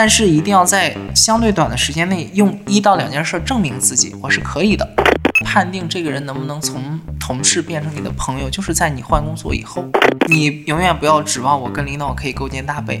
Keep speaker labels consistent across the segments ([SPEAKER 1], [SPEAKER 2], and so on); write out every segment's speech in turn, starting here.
[SPEAKER 1] 但是一定要在相对短的时间内用一到两件事证明自己，我是可以的。判定这个人能不能从同事变成你的朋友，就是在你换工作以后。你永远不要指望我跟领导可以勾肩搭背，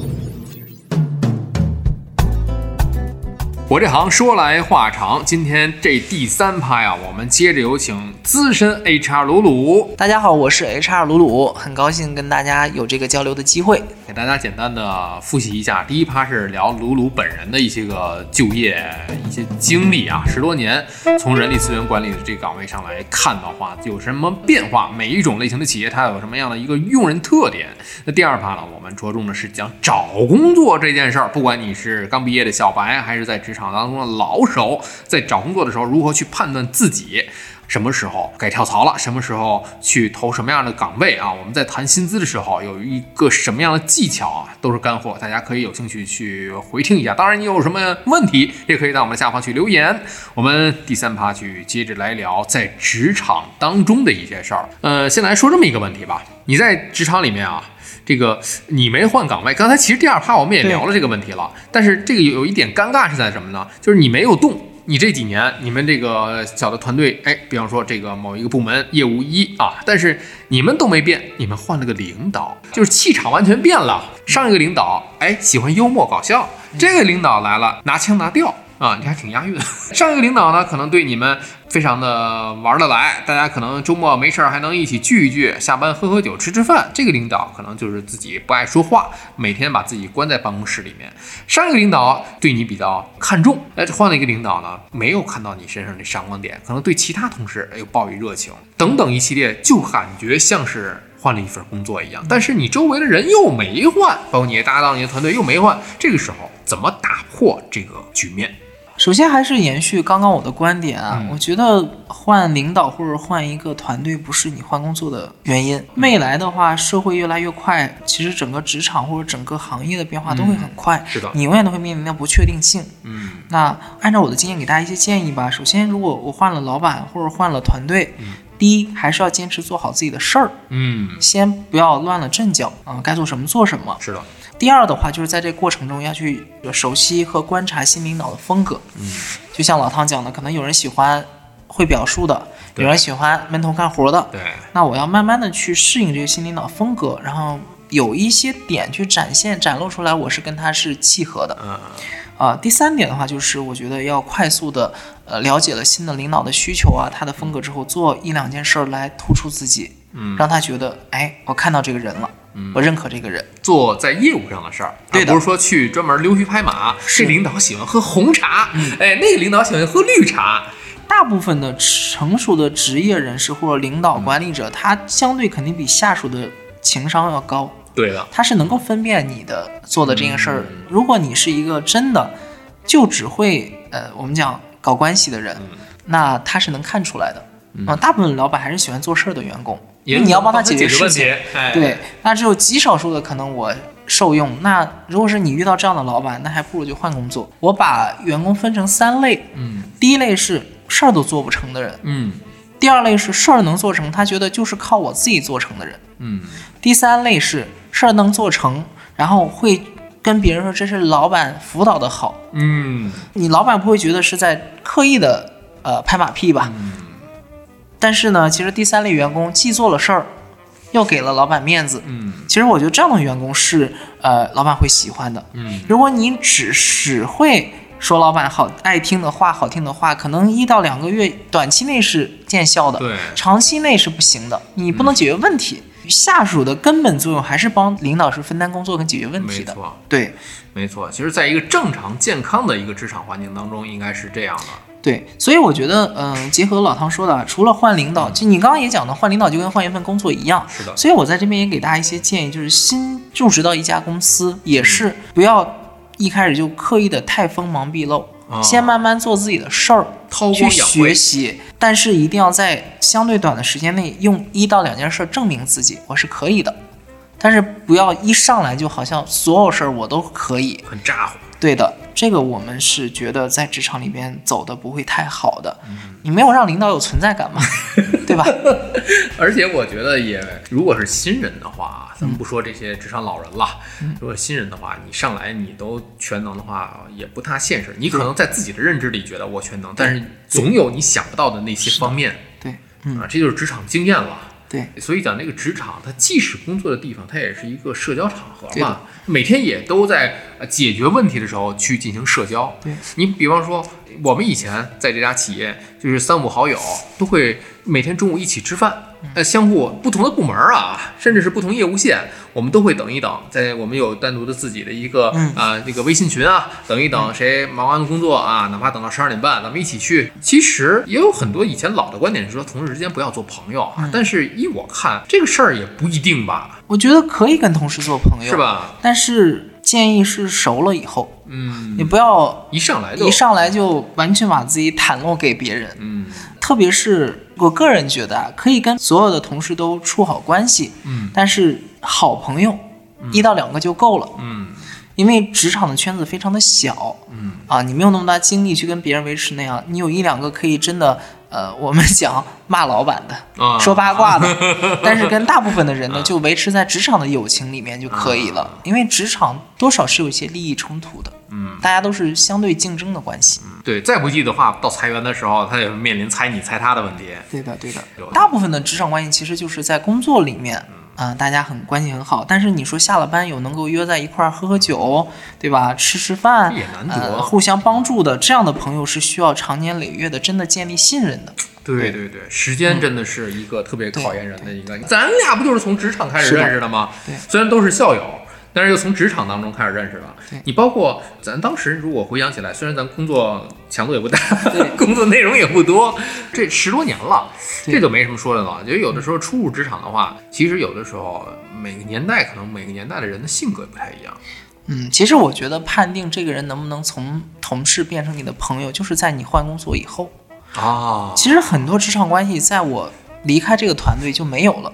[SPEAKER 2] 我这行说来话长，今天这第三趴呀，我们接着有请资深 HR 鲁鲁。
[SPEAKER 1] 大家好，我是 HR 鲁鲁，很高兴跟大家有这个交流的机会。
[SPEAKER 2] 给大家简单的复习一下，第一趴是聊鲁鲁本人的一些个就业一些经历啊，十多年从人力资源管理的这个岗位上来看的话，有什么变化？每一种类型的企业它有什么样的一个用人特点？那第二趴呢，我们着重的是讲找工作这件事儿，不管你是刚毕业的小白，还是在职场。场当中的老手在找工作的时候，如何去判断自己什么时候该跳槽了，什么时候去投什么样的岗位啊？我们在谈薪资的时候有一个什么样的技巧啊？都是干货，大家可以有兴趣去回听一下。当然，你有什么问题也可以在我们下方去留言。我们第三趴去接着来聊在职场当中的一些事儿。呃，先来说这么一个问题吧，你在职场里面啊。这个你没换岗位，刚才其实第二趴我们也聊了这个问题了，但是这个有一点尴尬是在什么呢？就是你没有动，你这几年你们这个小的团队，哎，比方说这个某一个部门业务一啊，但是你们都没变，你们换了个领导，就是气场完全变了。上一个领导哎喜欢幽默搞笑，这个领导来了拿腔拿调。啊，你还挺押韵。上一个领导呢，可能对你们非常的玩得来，大家可能周末没事儿还能一起聚一聚，下班喝喝酒吃吃饭。这个领导可能就是自己不爱说话，每天把自己关在办公室里面。上一个领导对你比较看重，哎，换了一个领导呢，没有看到你身上的闪光点，可能对其他同事又抱以热情，等等一系列，就感觉像是换了一份工作一样。但是你周围的人又没换，包括你的搭档、你的团队又没换，这个时候怎么打破这个局面？
[SPEAKER 1] 首先还是延续刚刚我的观点啊，我觉得换领导或者换一个团队不是你换工作的原因。未来的话，社会越来越快，其实整个职场或者整个行业的变化都会很快，
[SPEAKER 2] 是的，
[SPEAKER 1] 你永远都会面临到不确定性。
[SPEAKER 2] 嗯，
[SPEAKER 1] 那按照我的经验给大家一些建议吧。首先，如果我换了老板或者换了团队，第一还是要坚持做好自己的事儿，
[SPEAKER 2] 嗯，
[SPEAKER 1] 先不要乱了阵脚啊，该做什么做什么。
[SPEAKER 2] 是的。
[SPEAKER 1] 第二的话，就是在这个过程中要去熟悉和观察新领导的风格。
[SPEAKER 2] 嗯，
[SPEAKER 1] 就像老汤讲的，可能有人喜欢会表述的，有人喜欢闷头干活的。
[SPEAKER 2] 对，
[SPEAKER 1] 那我要慢慢的去适应这个新领导风格，然后有一些点去展现、展露出来，我是跟他是契合的。
[SPEAKER 2] 嗯，
[SPEAKER 1] 啊，第三点的话，就是我觉得要快速的呃了解了新的领导的需求啊，他的风格之后，做一两件事儿来突出自己，
[SPEAKER 2] 嗯，
[SPEAKER 1] 让他觉得，哎，我看到这个人了。我认可这个人
[SPEAKER 2] 做在业务上的事儿，
[SPEAKER 1] 对
[SPEAKER 2] 不是说去专门溜须拍马。
[SPEAKER 1] 是
[SPEAKER 2] 领导喜欢喝红茶，哎，那个领导喜欢喝绿茶。
[SPEAKER 1] 大部分的成熟的职业人士或者领导管理者，他相对肯定比下属的情商要高。
[SPEAKER 2] 对的，
[SPEAKER 1] 他是能够分辨你的做的这件事儿。如果你是一个真的就只会呃我们讲搞关系的人，那他是能看出来的。啊，大部分老板还是喜欢做事儿的员工。因为你要帮他解决事情，对，那只有极少数的可能我受用。那如果是你遇到这样的老板，那还不如就换工作。我把员工分成三类，
[SPEAKER 2] 嗯，
[SPEAKER 1] 第一类是事儿都做不成的人，
[SPEAKER 2] 嗯，
[SPEAKER 1] 第二类是事儿能做成，他觉得就是靠我自己做成的人，
[SPEAKER 2] 嗯，
[SPEAKER 1] 第三类是事儿能做成，然后会跟别人说这是老板辅导的好，
[SPEAKER 2] 嗯，
[SPEAKER 1] 你老板不会觉得是在刻意的呃拍马屁吧？但是呢，其实第三类员工既做了事儿，又给了老板面子。
[SPEAKER 2] 嗯，
[SPEAKER 1] 其实我觉得这样的员工是呃老板会喜欢的。
[SPEAKER 2] 嗯，
[SPEAKER 1] 如果你只只会说老板好爱听的话、好听的话，可能一到两个月短期内是见效的，
[SPEAKER 2] 对，
[SPEAKER 1] 长期内是不行的。你不能解决问题，下属的根本作用还是帮领导是分担工作跟解决问题的。
[SPEAKER 2] 没错，
[SPEAKER 1] 对，
[SPEAKER 2] 没错。其实，在一个正常健康的一个职场环境当中，应该是这样的。
[SPEAKER 1] 对，所以我觉得，嗯，结合老汤说的，除了换领导，就你刚刚也讲的，换领导就跟换一份工作一样。
[SPEAKER 2] 是的。
[SPEAKER 1] 所以我在这边也给大家一些建议，就是新入职到一家公司，也是不要一开始就刻意的太锋芒毕露，
[SPEAKER 2] 啊
[SPEAKER 1] 先慢慢做自己的事儿，
[SPEAKER 2] 韬
[SPEAKER 1] 去
[SPEAKER 2] 光养晦
[SPEAKER 1] 学习，但是一定要在相对短的时间内用一到两件事儿证明自己，我是可以的。但是不要一上来就好像所有事儿我都可以。
[SPEAKER 2] 很咋呼。
[SPEAKER 1] 对的，这个我们是觉得在职场里边走的不会太好的。
[SPEAKER 2] 嗯。
[SPEAKER 1] 你没有让领导有存在感嘛，对吧？
[SPEAKER 2] 而且我觉得也，如果是新人的话，咱们不说这些职场老人了，如果新人的话，你上来你都全能的话，也不太现实。你可能在自己的认知里觉得我全能，但是总有你想不到的那些方面。
[SPEAKER 1] 对，嗯，
[SPEAKER 2] 啊，这就是职场经验了。
[SPEAKER 1] 对，
[SPEAKER 2] 所以讲这个职场，它既是工作的地方，它也是一个社交场合嘛。每天也都在呃解决问题的时候去进行社交。
[SPEAKER 1] 对，
[SPEAKER 2] 你比方说，我们以前在这家企业，就是三五好友都会每天中午一起吃饭，
[SPEAKER 1] 嗯
[SPEAKER 2] 呃，相互不同的部门啊，甚至是不同业务线，我们都会等一等，在我们有单独的自己的一个
[SPEAKER 1] 嗯
[SPEAKER 2] 啊、这个微信群啊，等一等谁忙完工作啊，哪怕等到十二点半，咱们一起去。其实也有很多以前老的观点是说，同事之间不要做朋友
[SPEAKER 1] 嗯
[SPEAKER 2] 啊，但是依我看，这个事儿也不一定吧，
[SPEAKER 1] 我觉得可以跟同事做朋友，
[SPEAKER 2] 是？吧？
[SPEAKER 1] 但是建议是熟了以后，
[SPEAKER 2] 嗯，
[SPEAKER 1] 你不要
[SPEAKER 2] 一上来就
[SPEAKER 1] 一上来就完全把自己袒露给别人。
[SPEAKER 2] 嗯。
[SPEAKER 1] 特别是我个人觉得啊，可以跟所有的同事都处好关系，
[SPEAKER 2] 嗯。
[SPEAKER 1] 但是好朋友一到两个就够了，
[SPEAKER 2] 嗯。
[SPEAKER 1] 因为职场的圈子非常的小，
[SPEAKER 2] 嗯。
[SPEAKER 1] 啊，你没有那么大精力去跟别人维持那样，你有一两个可以真的，呃，我们 讲骂老板的，
[SPEAKER 2] 啊，
[SPEAKER 1] 说八卦的，但是跟大部分的人呢，就维持在职场的友情里面就可以了，因为职场多少是有一些利益冲突的，
[SPEAKER 2] 嗯。
[SPEAKER 1] 大家都是相对竞争的关系。
[SPEAKER 2] 对，再不济的话，到裁员的时候，他也面临裁你裁他的问题。
[SPEAKER 1] 对的，对的。大部分的职场关系其实就是在工作里面，啊、大家很关系很好。但是你说下了班有能够约在一块儿喝喝酒，对吧？吃吃饭，
[SPEAKER 2] 也难得
[SPEAKER 1] 呃，互相帮助的这样的朋友是需要长年累月的，真的建立信任的。
[SPEAKER 2] 对对对，时间真的是一个特别考验人的一个。咱俩不就是从职场开始认识的吗？
[SPEAKER 1] 对
[SPEAKER 2] 虽然都是校友，但是又从职场当中开始认识
[SPEAKER 1] 了。
[SPEAKER 2] 你包括咱当时如果回想起来，虽然咱工作强度也不大
[SPEAKER 1] 对，
[SPEAKER 2] 工作内容也不多，这十多年了，这就没什么说的了。就有的时候初入职场的话，其实有的时候每个年代可能每个年代的人的性格也不太一样。
[SPEAKER 1] 嗯，其实我觉得判定这个人能不能从同事变成你的朋友，就是在你换工作以后。
[SPEAKER 2] 啊，
[SPEAKER 1] 其实很多职场关系，在我离开这个团队就没有了。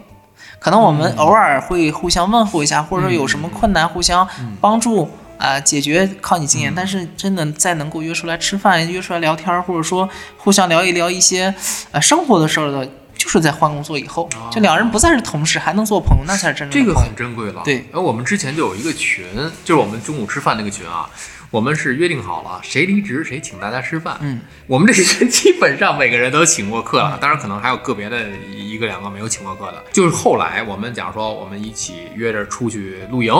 [SPEAKER 1] 可能我们偶尔会互相问候一下，或者说有什么困难互相帮助啊、解决，靠你经验。但是真的再能够约出来吃饭、约出来聊天儿，或者说互相聊一聊一些呃生活的事儿的，就是在换工作以后，就两人不再是同事，还能做朋友，那才是真正
[SPEAKER 2] 这个。很珍贵了。
[SPEAKER 1] 对，
[SPEAKER 2] 而我们之前就有一个群，就是我们中午吃饭那个群啊，我们是约定好了，谁离职谁请大家吃饭。
[SPEAKER 1] 嗯，
[SPEAKER 2] 我们这个群基本上每个人都请过客了，当然可能还有个别的一个两个没有请过客的。就是后来我们假如说我们一起约着出去露营，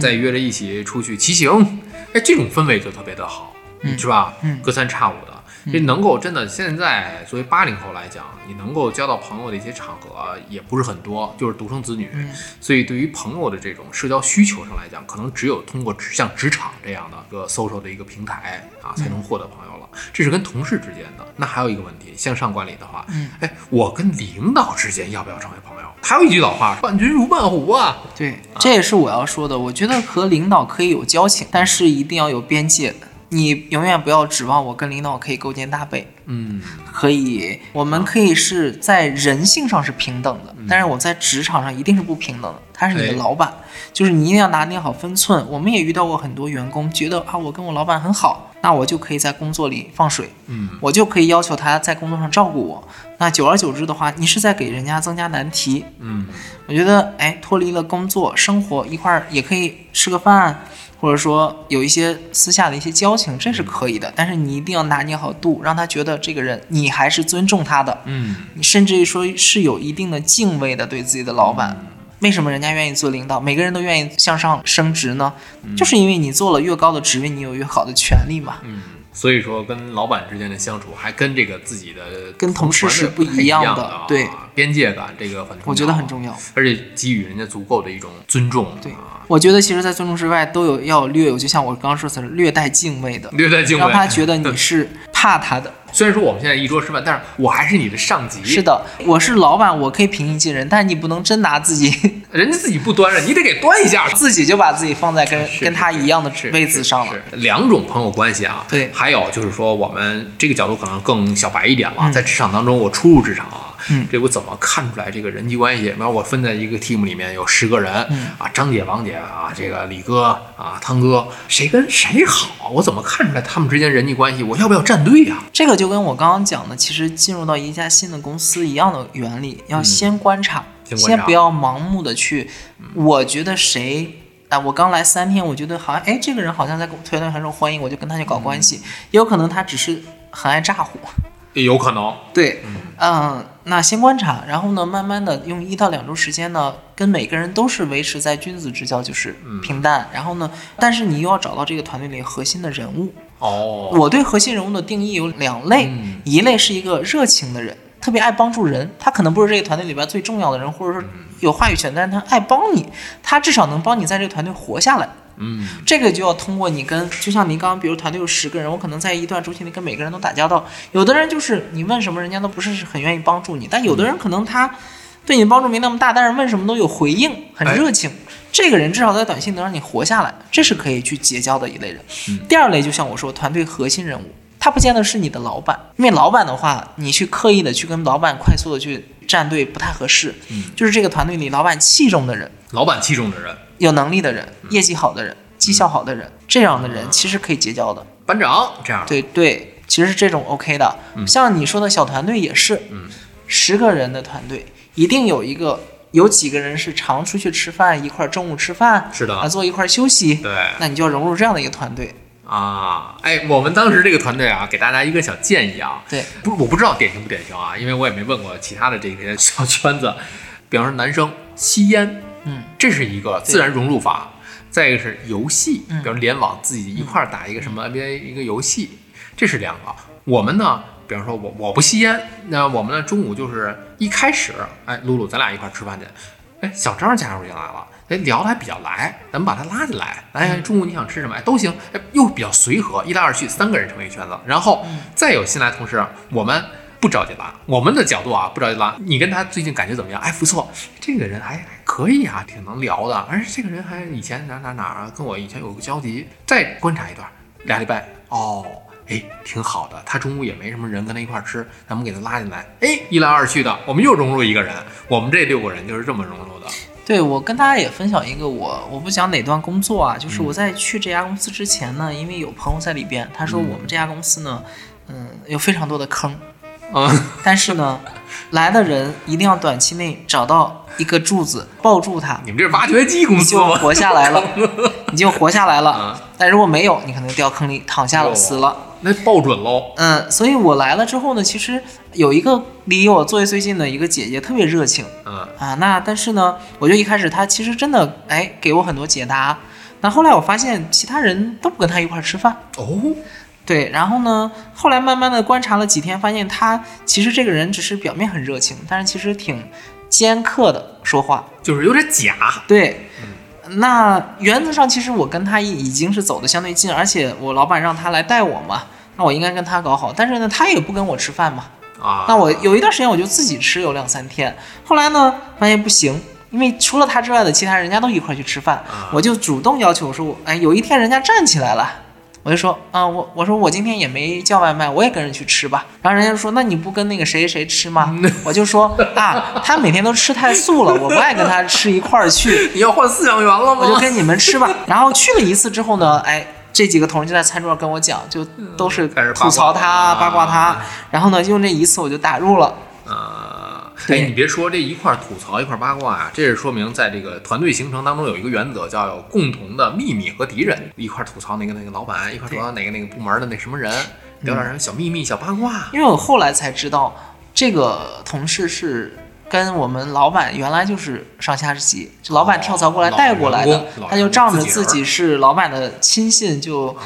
[SPEAKER 2] 再约着一起出去骑行，哎，这种氛围就特别的好，
[SPEAKER 1] 嗯
[SPEAKER 2] 是吧？
[SPEAKER 1] 嗯
[SPEAKER 2] 隔三差五的。这能够真的，现在作为八零后来讲，你能够交到朋友的一些场合也不是很多，就是独生子女，
[SPEAKER 1] 嗯
[SPEAKER 2] 所以对于朋友的这种社交需求上来讲，可能只有通过职像职场这样的一个 social 的一个平台啊，才能获得朋友了。这是跟同事之间的。那还有一个问题，向上管理的话，
[SPEAKER 1] 嗯，
[SPEAKER 2] 哎，我跟领导之间要不要成为朋友？还有一句老话，伴君如伴虎啊。
[SPEAKER 1] 对，这也是我要说的。我觉得和领导可以有交情，但是一定要有边界。你永远不要指望我跟领导可以勾肩搭背。
[SPEAKER 2] 嗯，
[SPEAKER 1] 可以，我们可以是在人性上是平等的，但是我在职场上一定是不平等的。他是你的
[SPEAKER 2] 哎
[SPEAKER 1] 老板，就是你一定要拿捏好分寸。我们也遇到过很多员工觉得啊，我跟我老板很好，那我就可以在工作里放水，
[SPEAKER 2] 嗯，
[SPEAKER 1] 我就可以要求他在工作上照顾我。那久而久之的话，你是在给人家增加难题。
[SPEAKER 2] 嗯，
[SPEAKER 1] 我觉得，哎，脱离了工作生活一块儿也可以吃个饭，或者说有一些私下的一些交情，这是可以的。但是你一定要拿捏好度，让他觉得这个人你还是尊重他的，
[SPEAKER 2] 嗯，
[SPEAKER 1] 你甚至于说是有一定的敬畏的对自己的老板。为什么人家愿意做领导？每个人都愿意向上升职呢？就是因为你做了越高的职位，你有越好的权利嘛。
[SPEAKER 2] 嗯，所以说跟老板之间的相处，还跟这个自己的
[SPEAKER 1] 跟同事是不
[SPEAKER 2] 不
[SPEAKER 1] 一样的对，
[SPEAKER 2] 边界感这个很重要，
[SPEAKER 1] 我觉得很重要。
[SPEAKER 2] 而且给予人家足够的一种尊重，
[SPEAKER 1] 对
[SPEAKER 2] 啊，
[SPEAKER 1] 我觉得其实，在尊重之外，都有要略有，就像我刚刚说的，略带敬畏的。
[SPEAKER 2] 略带敬畏，
[SPEAKER 1] 让他觉得你是怕他的。
[SPEAKER 2] 虽然说我们现在一桌吃饭，但是我还是你的上级。
[SPEAKER 1] 是的，我是老板，我可以平易近人，但是你不能真拿自己，
[SPEAKER 2] 人家自己不端着，你得给端一下。
[SPEAKER 1] 自己就把自己放在跟跟他一样的位置上了。
[SPEAKER 2] 是两种朋友关系啊。
[SPEAKER 1] 对
[SPEAKER 2] 还有就是说，我们这个角度可能更小白一点了，
[SPEAKER 1] 嗯
[SPEAKER 2] 在职场当中，我初入职场啊，
[SPEAKER 1] 嗯
[SPEAKER 2] 这我怎么看出来这个人际关系？比方我分在一个 team 里面有十个人，
[SPEAKER 1] 嗯
[SPEAKER 2] 啊，张姐、王姐啊，这个李哥啊，汤哥，谁跟谁好？我怎么看出来他们之间人际关系？我要不要站队呀、
[SPEAKER 1] 这个就跟我刚刚讲的，其实进入到一家新的公司一样的原理，要先观察，
[SPEAKER 2] 嗯先观察
[SPEAKER 1] 不要盲目的去。我觉得谁啊，我刚来三天，我觉得好像哎，这个人好像在团队很受欢迎，我就跟他去搞关系。也有可能他只是很爱咋呼。
[SPEAKER 2] 有可能。
[SPEAKER 1] 对，嗯，那先观察，然后呢，慢慢的用一到两周时间呢，跟每个人都是维持在君子之交，就是平淡。然后呢，但是你又要找到这个团队里核心的人物。
[SPEAKER 2] 哦，
[SPEAKER 1] 我对核心人物的定义有两类，
[SPEAKER 2] 嗯
[SPEAKER 1] 一类是一个热情的人，特别爱帮助人，他可能不是这个团队里边最重要的人，或者说有话语权，但是他爱帮你，他至少能帮你在这个团队活下来。
[SPEAKER 2] 嗯，
[SPEAKER 1] 这个就要通过你跟，就像您刚刚，比如团队有十个人，我可能在一段周期内跟每个人都打交道。有的人就是你问什么，人家都不是很愿意帮助你，但有的人可能他对你的帮助没那么大，但是问什么都有回应，很热情。这个人至少在短信能让你活下来，这是可以去结交的一类人。第二类就像我说，团队核心人物，他不见得是你的老板，因为老板的话，你去刻意的去跟老板快速的去站队不太合适。
[SPEAKER 2] 嗯
[SPEAKER 1] 就是这个团队里老板器重的人，
[SPEAKER 2] 老板器重的人，
[SPEAKER 1] 有能力的人，业绩好的人，绩效好的人，这样的人其实可以结交的。
[SPEAKER 2] 班长这样。
[SPEAKER 1] 对对，其实是这种 OK 的。像你说的小团队也是，
[SPEAKER 2] 嗯
[SPEAKER 1] 十个人的团队，一定有一个有几个人是常出去吃饭，一块儿中午吃饭，
[SPEAKER 2] 是的
[SPEAKER 1] 啊，坐一块儿休息。
[SPEAKER 2] 对
[SPEAKER 1] 那你就要融入这样的一个团队。
[SPEAKER 2] 啊，哎，我们当时这个团队啊，给大家一个小建议啊，
[SPEAKER 1] 对，
[SPEAKER 2] 不是我不知道典型不典型啊，因为我也没问过其他的这些小圈子，比方说男生吸烟，
[SPEAKER 1] 嗯，
[SPEAKER 2] 这是一个自然融入法。再一个是游戏，
[SPEAKER 1] 嗯
[SPEAKER 2] 比如联网自己一块儿打一个什么 NBA 一个游戏，这是两个。我们呢，比方说我我不吸烟，那我们呢中午就是一开始，哎，露露咱俩一块儿吃饭去，哎，小张加入进来了。哎，聊得还比较来，咱们把他拉进来。哎，中午你想吃什么？哎，都行。哎，又比较随和，一来二去，三个人成为一圈子。然后再有新来同事，我们不着急拉，我们的角度啊，不着急拉。你跟他最近感觉怎么样？哎，不错，这个人还还可以啊，挺能聊的。而且这个人还以前哪哪哪儿啊，跟我以前有个交集。再观察一段，俩礼拜，哦。哎，挺好的，他中午也没什么人跟他一块儿吃，咱们给他拉进来。哎，一来二去的，我们又融入一个人。我们这六个人就是这么融入的。
[SPEAKER 1] 对我跟大家也分享一个我我不讲哪段工作啊，
[SPEAKER 2] 嗯
[SPEAKER 1] 就是我在去这家公司之前呢，因为有朋友在里边，他说我们这家公司呢，嗯，有非常多的坑，
[SPEAKER 2] 嗯，
[SPEAKER 1] 但是呢，来的人一定要短期内找到一个柱子抱住它，
[SPEAKER 2] 你们这是挖掘机公
[SPEAKER 1] 你就？活下来了，你就活下来了
[SPEAKER 2] 嗯。
[SPEAKER 1] 但如果没有，你可能掉坑里躺下了，死了。
[SPEAKER 2] 那抱准喽！
[SPEAKER 1] 嗯，所以我来了之后呢，其实有一个离我座位最近的一个姐姐特别热情
[SPEAKER 2] 嗯
[SPEAKER 1] 啊，那但是呢，我就一开始她其实真的哎给我很多解答，那后来我发现其他人都不跟她一块儿吃饭，
[SPEAKER 2] 哦，
[SPEAKER 1] 对，然后呢，后来慢慢的观察了几天，发现他其实这个人只是表面很热情，但是其实挺尖刻的说话，
[SPEAKER 2] 就是有点假。
[SPEAKER 1] 对，那原则上其实我跟他已已经是走的相对近，而且我老板让他来带我嘛，那我应该跟他搞好。但是呢，他也不跟我吃饭嘛，
[SPEAKER 2] 啊，
[SPEAKER 1] 那我有一段时间我就自己吃，有两三天。后来呢，发现不行，因为除了他之外的其他人家都一块去吃饭，
[SPEAKER 2] 啊
[SPEAKER 1] 我就主动要求说，我哎，有一天人家站起来了。我就说，啊、我我说我今天也没叫外卖，我也跟着去吃吧。然后人家就说，那你不跟那个谁谁谁吃吗？我就说啊，他每天都吃太素了，我不爱跟他吃一块儿去。
[SPEAKER 2] 你要换饲养员了吗？
[SPEAKER 1] 我就跟你们吃吧。然后去了一次之后呢，哎，这几个同事就在餐桌上跟我讲，就都是吐槽他、
[SPEAKER 2] 啊
[SPEAKER 1] 八卦他。然后呢，用这一次我就打入了。
[SPEAKER 2] 啊，哎，你别说这一块儿吐槽一块儿八卦啊，这是说明在这个团队形成当中有一个原则，叫有共同的秘密和敌人。一块儿吐槽哪个哪个老板，一块儿吐槽哪个哪个部门的那什么人，聊点什么小秘密、小八卦。
[SPEAKER 1] 因为我后来才知道，这个同事是跟我们老板原来就是上下级，就老板跳槽过来
[SPEAKER 2] 哦
[SPEAKER 1] 带过来的他就仗着自己是老板的亲信，就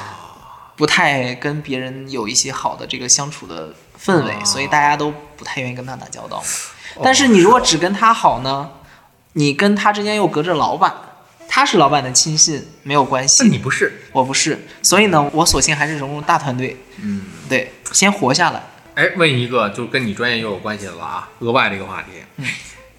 [SPEAKER 1] 不太跟别人有一些好的这个相处的氛围，
[SPEAKER 2] 哦
[SPEAKER 1] 所以大家都不太愿意跟他打交道。但是你如果只跟他好呢，你跟他之间又隔着老板，他是老板的亲信没有关
[SPEAKER 2] 那
[SPEAKER 1] 系，
[SPEAKER 2] 你不是？
[SPEAKER 1] 我不是，所以呢，我索性还是融入大团队，
[SPEAKER 2] 嗯，
[SPEAKER 1] 对，先活下来。
[SPEAKER 2] 哎，问一个就跟你专业又有关系的了啊，额外的一个话题。
[SPEAKER 1] 嗯，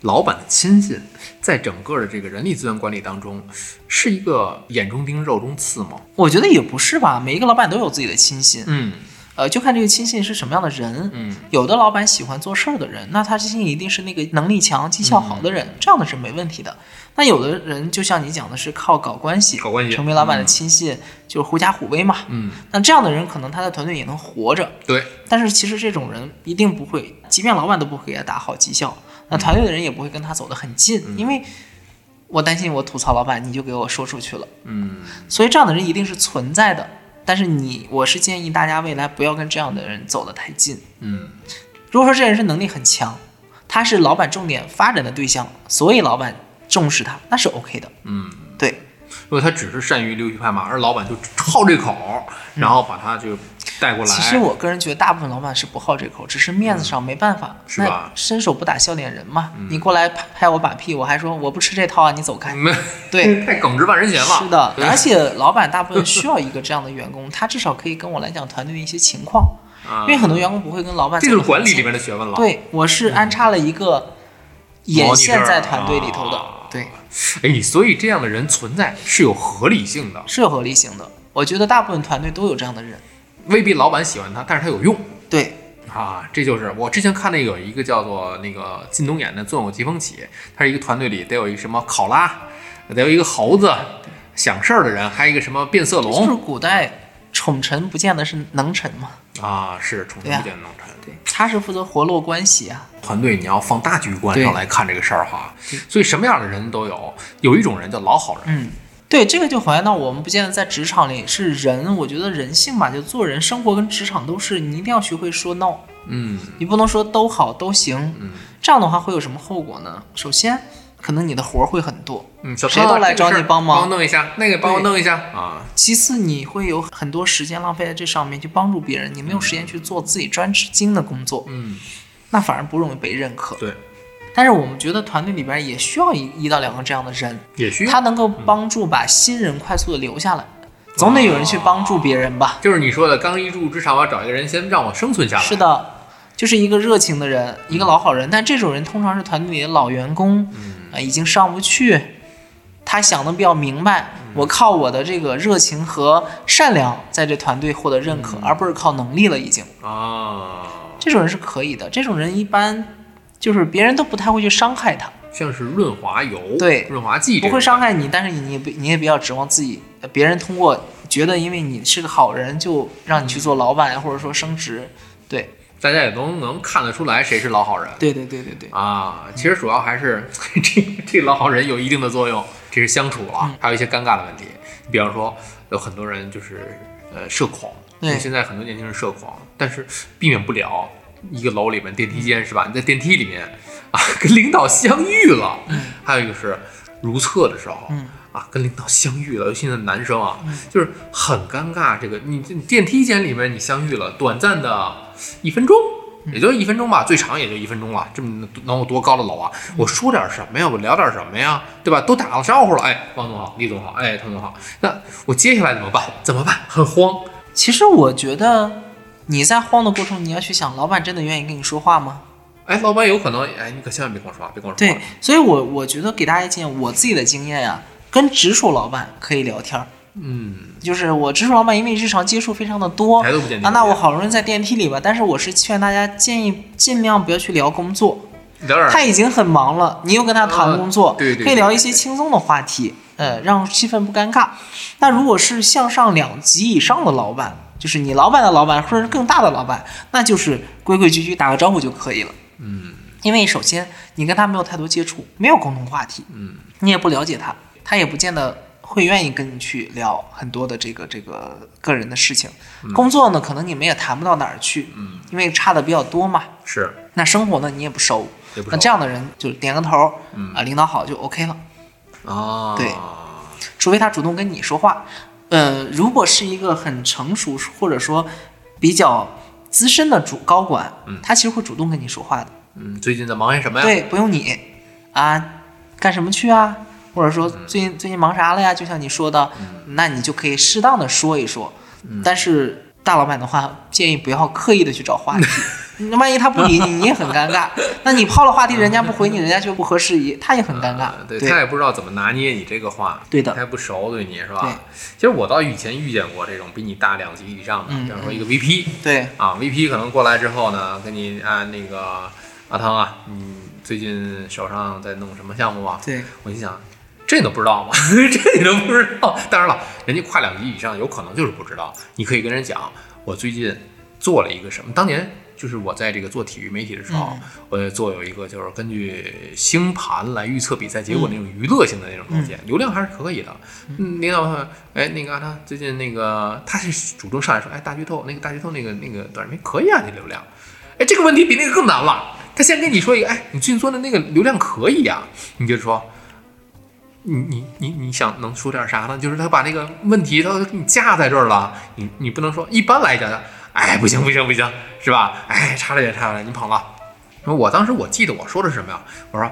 [SPEAKER 2] 老板的亲信在整个的这个人力资源管理当中，是一个眼中钉、肉中刺吗？
[SPEAKER 1] 我觉得也不是吧，每一个老板都有自己的亲信，
[SPEAKER 2] 嗯
[SPEAKER 1] 呃，就看这个亲信是什么样的人。
[SPEAKER 2] 嗯
[SPEAKER 1] 有的老板喜欢做事儿的人，那他亲信一定是那个能力强、绩效好的人，这样的是没问题的。那有的人就像你讲的是靠搞关系，
[SPEAKER 2] 搞关系
[SPEAKER 1] 成为老板的亲信，就是狐假虎威嘛。
[SPEAKER 2] 嗯，
[SPEAKER 1] 那这样的人可能他的团队也能活着，
[SPEAKER 2] 对，
[SPEAKER 1] 但是其实这种人一定不会，即便老板都不会给他打好绩效，那团队的人也不会跟他走得很近，因为我担心我吐槽老板，你就给我说出去了。
[SPEAKER 2] 嗯
[SPEAKER 1] 所以这样的人一定是存在的。但是你，我是建议大家未来不要跟这样的人走得太近。
[SPEAKER 2] 嗯
[SPEAKER 1] 如果说这人是能力很强，他是老板重点发展的对象，所以老板重视他，那是 OK 的。
[SPEAKER 2] 嗯。
[SPEAKER 1] 对，
[SPEAKER 2] 如果他只是善于溜须拍马，而老板就好这口，然后把他就带过来。
[SPEAKER 1] 嗯其实我个人觉得大部分老板是不好这口，只是面子上没办法。
[SPEAKER 2] 是吧
[SPEAKER 1] 那伸手不打笑脸人嘛，你过来拍拍我把屁，我还说我不吃这套啊，你走开。
[SPEAKER 2] 嗯
[SPEAKER 1] 对，
[SPEAKER 2] 太耿直万人嫌了。
[SPEAKER 1] 是的，而且老板大部分需要一个这样的员工，他至少可以跟我来讲团队的一些情况，
[SPEAKER 2] 啊
[SPEAKER 1] 因为很多员工不会跟老板
[SPEAKER 2] 这就是管理里面的学问了。，
[SPEAKER 1] 对，我是安插了一个眼线在团队里头的
[SPEAKER 2] 啊，
[SPEAKER 1] 对，
[SPEAKER 2] 哎，所以这样的人存在是有合理性的，
[SPEAKER 1] 是有合理性的。我觉得大部分团队都有这样的人，
[SPEAKER 2] 未必老板喜欢他，但是他有用
[SPEAKER 1] 对，
[SPEAKER 2] 啊。这就是我之前看那个有一个叫做那个靳东演的《纵有疾风起》，他是一个团队里得有一个什么考拉，得有一个猴子，想事儿的人，还有一个什么变色龙
[SPEAKER 1] 就是古代宠臣不见得是能臣嘛，
[SPEAKER 2] 啊，是宠臣不见能臣。
[SPEAKER 1] 对，他是负责活络关系啊，
[SPEAKER 2] 团队你要放大局观上来看这个事儿哈，所以什么样的人都有，有一种人叫老好人，
[SPEAKER 1] 嗯。对，这个就还原到我们不见得在职场里是人，我觉得人性吧，就做人、生活跟职场都是，你一定要学会说 no，
[SPEAKER 2] 嗯。
[SPEAKER 1] 你不能说都好都行，
[SPEAKER 2] 嗯。
[SPEAKER 1] 这样的话会有什么后果呢？首先，可能你的活儿会很多，
[SPEAKER 2] 嗯，小
[SPEAKER 1] 谁都来找你帮忙
[SPEAKER 2] 帮我弄一下，那个帮我弄一下。啊，
[SPEAKER 1] 其次，你会有很多时间浪费在这上面去帮助别人，你没有时间去做自己专职精的工作，
[SPEAKER 2] 嗯，
[SPEAKER 1] 那反而不容易被认可。
[SPEAKER 2] 对，
[SPEAKER 1] 但是我们觉得团队里边也需要一一到两个这样的人，
[SPEAKER 2] 也需要
[SPEAKER 1] 他能够帮助把新人快速的留下来，总得有人去帮助别人吧？
[SPEAKER 2] 就是你说的，刚一入职场，我要找一个人先让我生存下来。
[SPEAKER 1] 是，的，就是一个热情的人，一个老好人。但这种人通常是团队里的老员工，
[SPEAKER 2] 嗯
[SPEAKER 1] 啊、已经上不去。他想的比较明白，
[SPEAKER 2] 嗯
[SPEAKER 1] 我靠我的这个热情和善良在这团队获得认
[SPEAKER 2] 嗯
[SPEAKER 1] 可，而不是靠能力了。已经，
[SPEAKER 2] 啊，
[SPEAKER 1] 这种人是可以的。这种人一般就是别人都不太会去伤害他，
[SPEAKER 2] 像是润滑油，
[SPEAKER 1] 对。
[SPEAKER 2] 润滑剂，
[SPEAKER 1] 不会伤害你，但是你也不你也不要指望自己，呃别人通过觉得因为你是个好人就让你去做老板或者说升职。对，
[SPEAKER 2] 大家也都能看得出来谁是老好人。
[SPEAKER 1] 对对对对对，
[SPEAKER 2] 啊，其实主要还是 这这老好人有一定的作用，这是相处了，
[SPEAKER 1] 嗯。
[SPEAKER 2] 还有一些尴尬的问题，比方说有很多人就是呃社恐，
[SPEAKER 1] 对。
[SPEAKER 2] 现在很多年轻人社恐，但是避免不了一个楼里面电梯间是吧？你在电梯里面啊 跟领导相遇了，还有一个是如厕的时候，
[SPEAKER 1] 嗯
[SPEAKER 2] 啊跟领导相遇了，尤其是男生啊，就是很尴尬。这个你你电梯间里面你相遇了，短暂的一分钟。也就一分钟吧，最长也就一分钟了。这么能有多高的楼啊？我说点什么呀？我聊点什么呀？对吧？都打了招呼了，哎，王总好，李总好，哎，唐总好。那我接下来怎么办？怎么办？很慌。
[SPEAKER 1] 其实我觉得你在慌的过程，你要去想，老板真的愿意跟你说话吗？
[SPEAKER 2] 哎，老板有可能，哎，你可千万别跟我说话，别跟我说话。
[SPEAKER 1] 对，所以我我觉得给大家建议，我自己的经验呀，跟直属老板可以聊天儿。
[SPEAKER 2] 嗯，
[SPEAKER 1] 就是我直属老板，因为日常接触非常的多，啊，那我好容易在电梯里吧，但是我是劝大家建议尽量不要去聊工作，
[SPEAKER 2] 聊点
[SPEAKER 1] 他已经很忙了，你又跟他谈工作，
[SPEAKER 2] 啊对对对
[SPEAKER 1] 可以聊一些轻松的话题，呃，让气氛不尴尬。那如果是向上两级以上的老板，就是你老板的老板或者是更大的老板，那就是规规矩矩打个招呼就可以了。
[SPEAKER 2] 嗯
[SPEAKER 1] 因为首先你跟他没有太多接触，没有共同话题，
[SPEAKER 2] 嗯
[SPEAKER 1] 你也不了解他，他也不见得会愿意跟你去聊很多的这个这个个人的事情。工作呢，可能你们也谈不到哪儿去，
[SPEAKER 2] 嗯，
[SPEAKER 1] 因为差的比较多嘛。
[SPEAKER 2] 是，
[SPEAKER 1] 那生活呢，你也不熟，
[SPEAKER 2] 也不熟
[SPEAKER 1] 那这样的人就点个头，
[SPEAKER 2] 嗯
[SPEAKER 1] 啊，领导好就 OK 了，
[SPEAKER 2] 哦，
[SPEAKER 1] 对除非他主动跟你说话。呃，如果是一个很成熟或者说比较资深的主高管，
[SPEAKER 2] 嗯
[SPEAKER 1] 他其实会主动跟你说话的。
[SPEAKER 2] 嗯，最近在忙些什么呀？，
[SPEAKER 1] 对，不用你啊，干什么去啊？或者说最近最近忙啥了呀？就像你说的，那你就可以适当的说一说。但是大老板的话，建议不要刻意的去找话题。那万一他不理你，你也很尴尬。那你抛了话题，人家不回你，人家就不合时宜，他也很尴尬。
[SPEAKER 2] 对他也不知道怎么拿捏你这个话，
[SPEAKER 1] 对的
[SPEAKER 2] 他也不熟，对你是吧？
[SPEAKER 1] 对
[SPEAKER 2] 其实我倒以前遇见过这种比你大两级以上的，比方说一个 VP
[SPEAKER 1] 对，
[SPEAKER 2] 啊，VP 可能过来之后呢，跟你啊那个阿汤啊，你最近手上在弄什么项目啊？
[SPEAKER 1] 对，
[SPEAKER 2] 我心想，这你都不知道吗？这你都不知道？当然了，人家跨两级以上，有可能就是不知道。你可以跟人讲，我最近做了一个什么。当年就是我在这个做体育媒体的时候，
[SPEAKER 1] 嗯
[SPEAKER 2] 我做有一个就是根据星盘来预测比赛结果那种娱乐性的那种东西，流量还是可以的。嗯，领导问，哎，那个阿汤最近那个他是主动上来说，哎，大剧透那个大剧透那个那个短视频可以啊，这流量。哎，这个问题比那个更难了。他先跟你说一个，哎，你最近做的那个流量可以呀、你就说，你你你你想能说点啥呢？就是他把那个问题他给你架在这儿了，你你不能说一般来讲，哎，不行不行不行，是吧？哎，差了点差了点，你捧了。我当时我记得我说的是什么呀？我说，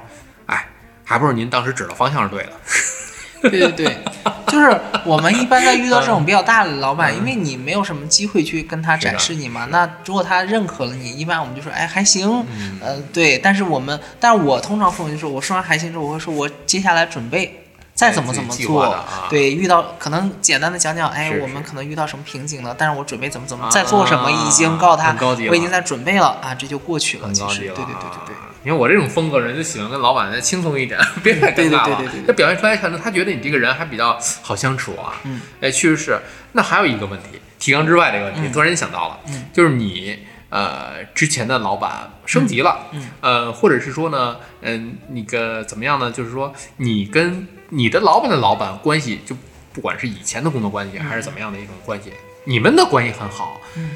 [SPEAKER 2] 哎，还不是您当时指的方向是对的。
[SPEAKER 1] 对对对，就是我们一般在遇到这种比较大的老板，因为你没有什么机会去跟他展示你嘛，那如果他认可了你，一般我们就说，哎，还行，呃，对。但是我们，但是我通常父母就说，我说完还行之后，我会说我接下来准备。再怎么怎么做，对，遇到可能简单的讲讲，哎，我们可能遇到什么瓶颈了，但是我准备怎么怎么
[SPEAKER 2] 啊
[SPEAKER 1] 在做什么，已经告诉他我已经在准备了啊，这就过去了。
[SPEAKER 2] 很
[SPEAKER 1] 其实，对。对对对对。
[SPEAKER 2] 因为我这种风格人就喜欢跟老板再轻松一点，别太尴尬了。
[SPEAKER 1] 对对对对
[SPEAKER 2] 那表现出来可能他觉得你这个人还比较好相处啊。
[SPEAKER 1] 嗯，
[SPEAKER 2] 哎，确实是。那还有一个问题，提纲之外这个问题，
[SPEAKER 1] 嗯
[SPEAKER 2] 突然间想到了，
[SPEAKER 1] 嗯
[SPEAKER 2] 就是你呃之前的老板升级了，
[SPEAKER 1] 嗯
[SPEAKER 2] 呃，或者是说呢，嗯、那个怎么样呢？就是说你跟你的老板的老板关系，就不管是以前的工作关系，还是怎么样的一种关系，你们的关系很好。
[SPEAKER 1] 嗯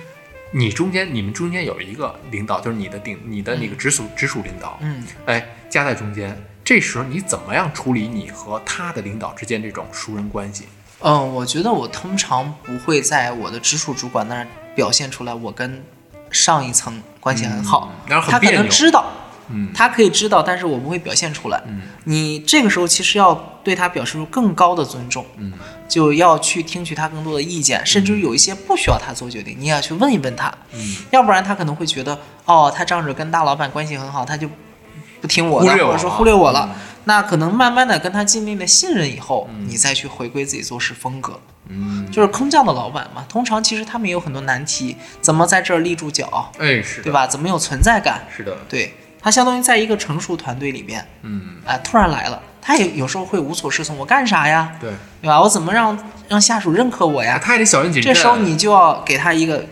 [SPEAKER 2] 你中间，你们中间有一个领导，就是你的顶，你的那个直属直属领导，
[SPEAKER 1] 嗯，
[SPEAKER 2] 哎，夹在中间，这时候你怎么样处理你和他的领导之间这种熟人关系？
[SPEAKER 1] 嗯，我觉得我通常不会在我的直属主管那儿表现出来我跟上一层关系很好，
[SPEAKER 2] 嗯然后
[SPEAKER 1] 他可能知道，
[SPEAKER 2] 嗯
[SPEAKER 1] 他可以知道，但是我不会表现出来。
[SPEAKER 2] 嗯
[SPEAKER 1] 你这个时候其实要对他表示出更高的尊重，
[SPEAKER 2] 嗯
[SPEAKER 1] 就要去听取他更多的意见，甚至有一些不需要他做决定，你也要去问一问他，
[SPEAKER 2] 嗯，
[SPEAKER 1] 要不然他可能会觉得，哦，他仗着跟大老板关系很好，他就不听我的，
[SPEAKER 2] 忽略我
[SPEAKER 1] 或者说忽略我了。那可能慢慢的跟他建立了信任以后，
[SPEAKER 2] 嗯
[SPEAKER 1] 你再去回归自己做事风格。
[SPEAKER 2] 嗯，
[SPEAKER 1] 就是空降的老板嘛，通常其实他们也有很多难题，怎么在这儿立住脚，
[SPEAKER 2] 哎，是的，
[SPEAKER 1] 对？吧？怎么有存在感？
[SPEAKER 2] 是的，
[SPEAKER 1] 对他相当于在一个成熟团队里面，
[SPEAKER 2] 嗯，
[SPEAKER 1] 啊、突然来了，他也有时候会无所适从，我干啥呀？
[SPEAKER 2] 对，
[SPEAKER 1] 对吧？我怎么让让下属认可我呀？
[SPEAKER 2] 他也得小人谨慎。
[SPEAKER 1] 这时候你就要给他一个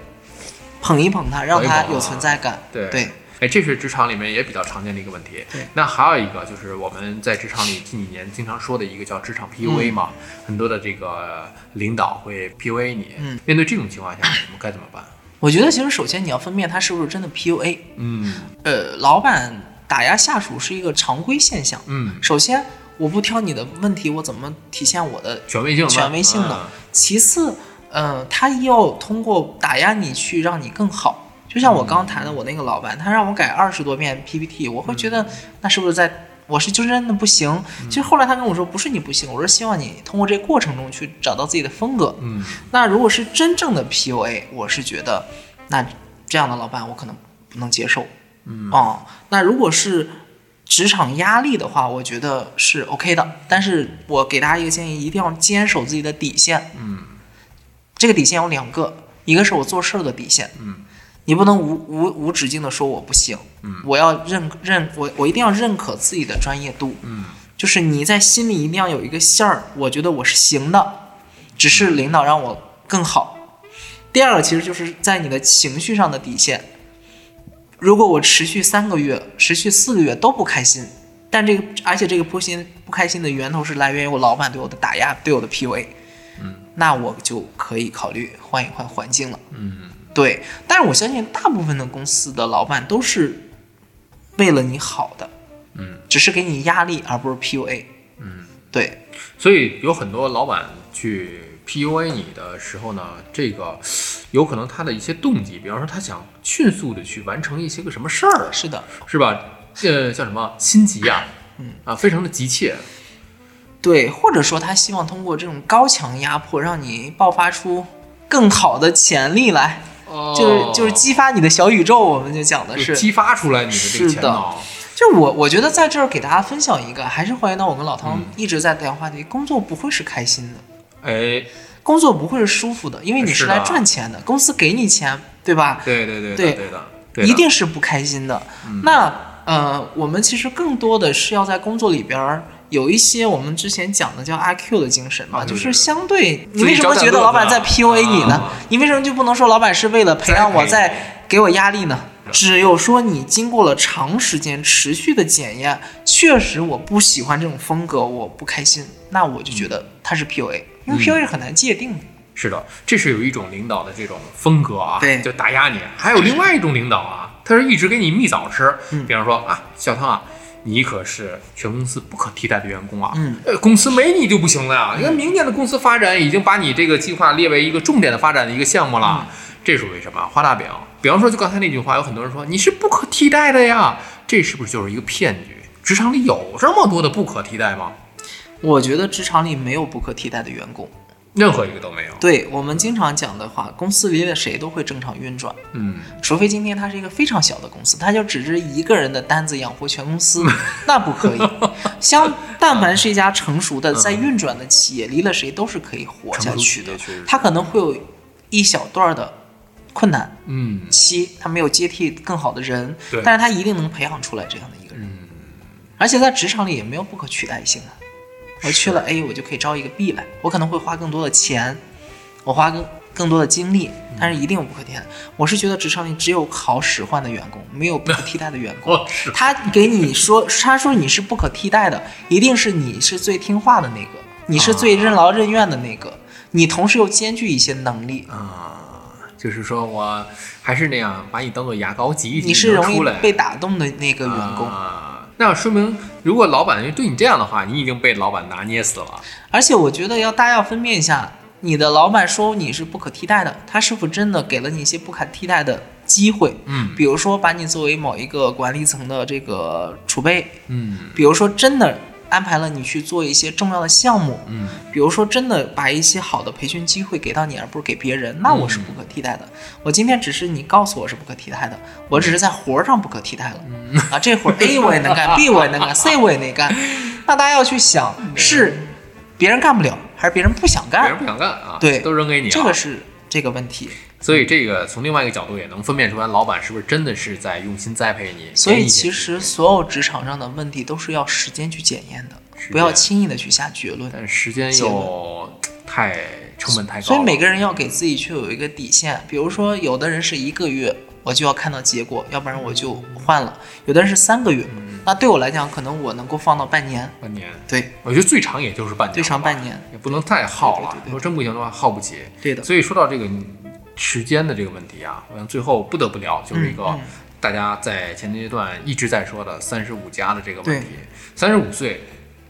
[SPEAKER 1] 捧一捧他，让他有存在感。
[SPEAKER 2] 对
[SPEAKER 1] 对，
[SPEAKER 2] 哎，这是职场里面也比较常见的一个问题。
[SPEAKER 1] 对，
[SPEAKER 2] 那还有一个就是我们在职场里近几年经常说的一个叫职场 PUA 嘛，很多的这个领导会 PUA 你。
[SPEAKER 1] 嗯，
[SPEAKER 2] 面对这种情况下，我们该怎么办？
[SPEAKER 1] 我觉得其实首先你要分辨他是不是真的 PUA。
[SPEAKER 2] 嗯
[SPEAKER 1] 呃，老板打压下属是一个常规现象。
[SPEAKER 2] 嗯，
[SPEAKER 1] 首先，我不挑你的问题，我怎么体现我的
[SPEAKER 2] 权威性呢
[SPEAKER 1] 权威性呢？其次，呃，他要通过打压你去让你更好。就像我刚谈的，我那个老板，他让我改二十多遍 PPT，我会觉得那是不是在我是就真的不行？其实后来他跟我说，不是你不行，我是希望你通过这个过程中去找到自己的风格。
[SPEAKER 2] 嗯
[SPEAKER 1] 那如果是真正的 PUA，我是觉得那这样的老板我可能不能接受。
[SPEAKER 2] 嗯
[SPEAKER 1] 哦，那如果是职场压力的话，我觉得是 OK 的。但是我给大家一个建议，一定要坚守自己的底线。
[SPEAKER 2] 嗯
[SPEAKER 1] 这个底线有两个，一个是我做事儿的底线，
[SPEAKER 2] 嗯
[SPEAKER 1] 你不能无无无止境的说我不行，
[SPEAKER 2] 嗯。
[SPEAKER 1] 我要认认我我一定要认可自己的专业度，
[SPEAKER 2] 嗯。
[SPEAKER 1] 就是你在心里一定要有一个线儿，我觉得我是行的，只是领导让我更好。第二个其实就是在你的情绪上的底线，如果我持续三个月、持续四个月都不开心，但这个而且这个不心不开心的源头是来源于我老板对我的打压、对我的 PUA，
[SPEAKER 2] 嗯，
[SPEAKER 1] 那我就可以考虑换一换环境了。
[SPEAKER 2] 嗯
[SPEAKER 1] 对，但是我相信大部分的公司的老板都是为了你好的，
[SPEAKER 2] 嗯
[SPEAKER 1] 只是给你压力，而不是 PUA。
[SPEAKER 2] 嗯，
[SPEAKER 1] 对，
[SPEAKER 2] 所以有很多老板去 PUA 你的时候呢，这个有可能他的一些动机，比方说他想迅速的去完成一些个什么事儿，
[SPEAKER 1] 是的，
[SPEAKER 2] 是吧？呃叫什么心急啊？
[SPEAKER 1] 嗯
[SPEAKER 2] 啊，非常的急切。
[SPEAKER 1] 对，或者说他希望通过这种高强压迫，让你爆发出更好的潜力来，就是就是激发你的小宇宙。我们就讲的
[SPEAKER 2] 是激发出来你的这个
[SPEAKER 1] 是的
[SPEAKER 2] 潜能。
[SPEAKER 1] 就我我觉得在这儿给大家分享一个，还是还原到我跟老
[SPEAKER 2] 嗯
[SPEAKER 1] 汤一直在聊话题，工作不会是开心的，
[SPEAKER 2] 哎，
[SPEAKER 1] 工作不会是舒服的，因为你
[SPEAKER 2] 是
[SPEAKER 1] 来赚钱的，公司给你钱，对吧？
[SPEAKER 2] 对对对
[SPEAKER 1] 对
[SPEAKER 2] 的对的，对的
[SPEAKER 1] 一定是不开心的。那呃，我们其实更多的是要在工作里边儿有一些我们之前讲的叫阿 Q 的精神嘛，就是相对，你为什么觉得老板在 PUA 你呢？
[SPEAKER 2] 啊
[SPEAKER 1] 你为什么就不能说老板是为了培养我，在给我压力呢？只有说你经过了长时间持续的检验，确实我不喜欢这种风格，我不开心，那我就觉得他是 PUA，因为 PUA 是很难界定的。
[SPEAKER 2] 是的，这是有一种领导的这种风格啊，
[SPEAKER 1] 对
[SPEAKER 2] 就打压你。还有另外一种领导啊，他是一直给你蜜枣吃，
[SPEAKER 1] 嗯
[SPEAKER 2] 比方说啊，小汤啊。你可是全公司不可替代的员工啊！
[SPEAKER 1] 嗯，
[SPEAKER 2] 呃，公司没你就不行了呀。你看明年的公司发展已经把你这个计划列为一个重点的发展的一个项目了，这是为什么？画大饼。比方说，就刚才那句话，有很多人说你是不可替代的呀，这是不是就是一个骗局？职场里有这么多的不可替代吗？
[SPEAKER 1] 我觉得职场里没有不可替代的员工。
[SPEAKER 2] 任何一个都没有。
[SPEAKER 1] 对我们经常讲的话，公司里的谁都会正常运转，
[SPEAKER 2] 嗯，
[SPEAKER 1] 除非今天它是一个非常小的公司，它就只是一个人的单子养活全公司，那不可以。像但凡是一家成熟的在运转的企业，离了谁都是可以活下去的
[SPEAKER 2] 企业确实是。
[SPEAKER 1] 它可能会有一小段的困难
[SPEAKER 2] 嗯，
[SPEAKER 1] 期，他没有接替更好的人，但是他一定能培养出来这样的一个人。而且在职场里也没有不可取代性啊。我去了 A，我就可以招一个 B 来，我可能会花更多的钱，我花更更多的精力，但是一定有不可替代。我是觉得职场里只有好使唤的员工，没有不可替代的员工。他给你说，他说你是不可替代的，一定是你是最听话的那个，你是最任劳任怨的那个，你同时又兼具一些能力，
[SPEAKER 2] 啊，就是说我还是那样把你当做牙膏挤一挤，
[SPEAKER 1] 你是容易被打动的那个员工。
[SPEAKER 2] 啊。那说明，如果老板对你这样的话，你已经被老板拿捏死了。
[SPEAKER 1] 而且我觉得要大家要分辨一下，你的老板说你是不可替代的，他是否真的给了你一些不可替代的机会？
[SPEAKER 2] 嗯
[SPEAKER 1] 比如说把你作为某一个管理层的这个储备，
[SPEAKER 2] 嗯
[SPEAKER 1] 比如说真的安排了你去做一些重要的项目，
[SPEAKER 2] 嗯，
[SPEAKER 1] 比如说真的把一些好的培训机会给到你，而不是给别人，那我是不可替代的。我今天只是你告诉我是不可替代的，我只是在活儿上不可替代了。啊，这活儿 A 我也能干，B 我也能干，C 我也能干。那大家要去想，是别人干不了，还是别人不想干？
[SPEAKER 2] 别人不想干啊，
[SPEAKER 1] 对
[SPEAKER 2] 都扔给你啊。
[SPEAKER 1] 这个是这个问题。
[SPEAKER 2] 所以这个从另外一个角度也能分辨出来，老板是不是真的是在用心栽培你。
[SPEAKER 1] 所以其实所有职场上的问题都是要时间去检验的不要轻易的去下结论。
[SPEAKER 2] 但是时间又太成本太高，
[SPEAKER 1] 所以每个人要给自己去有一个底线，比如说有的人是一个月我就要看到结果，要不然我就换了；有的人是三个月，那对我来讲，可能我能够放到半年。
[SPEAKER 2] 半年，
[SPEAKER 1] 对，
[SPEAKER 2] 我觉得最长也就是半年，
[SPEAKER 1] 最长半，年。
[SPEAKER 2] 也不能太耗了。
[SPEAKER 1] 对对对对
[SPEAKER 2] 如果真不行的话，耗不起。
[SPEAKER 1] 对的，
[SPEAKER 2] 所以说到这个时间的这个问题啊，我想最后不得不聊，就是一个大家在前阶段一直在说的三十五加的这个问题。三十五岁，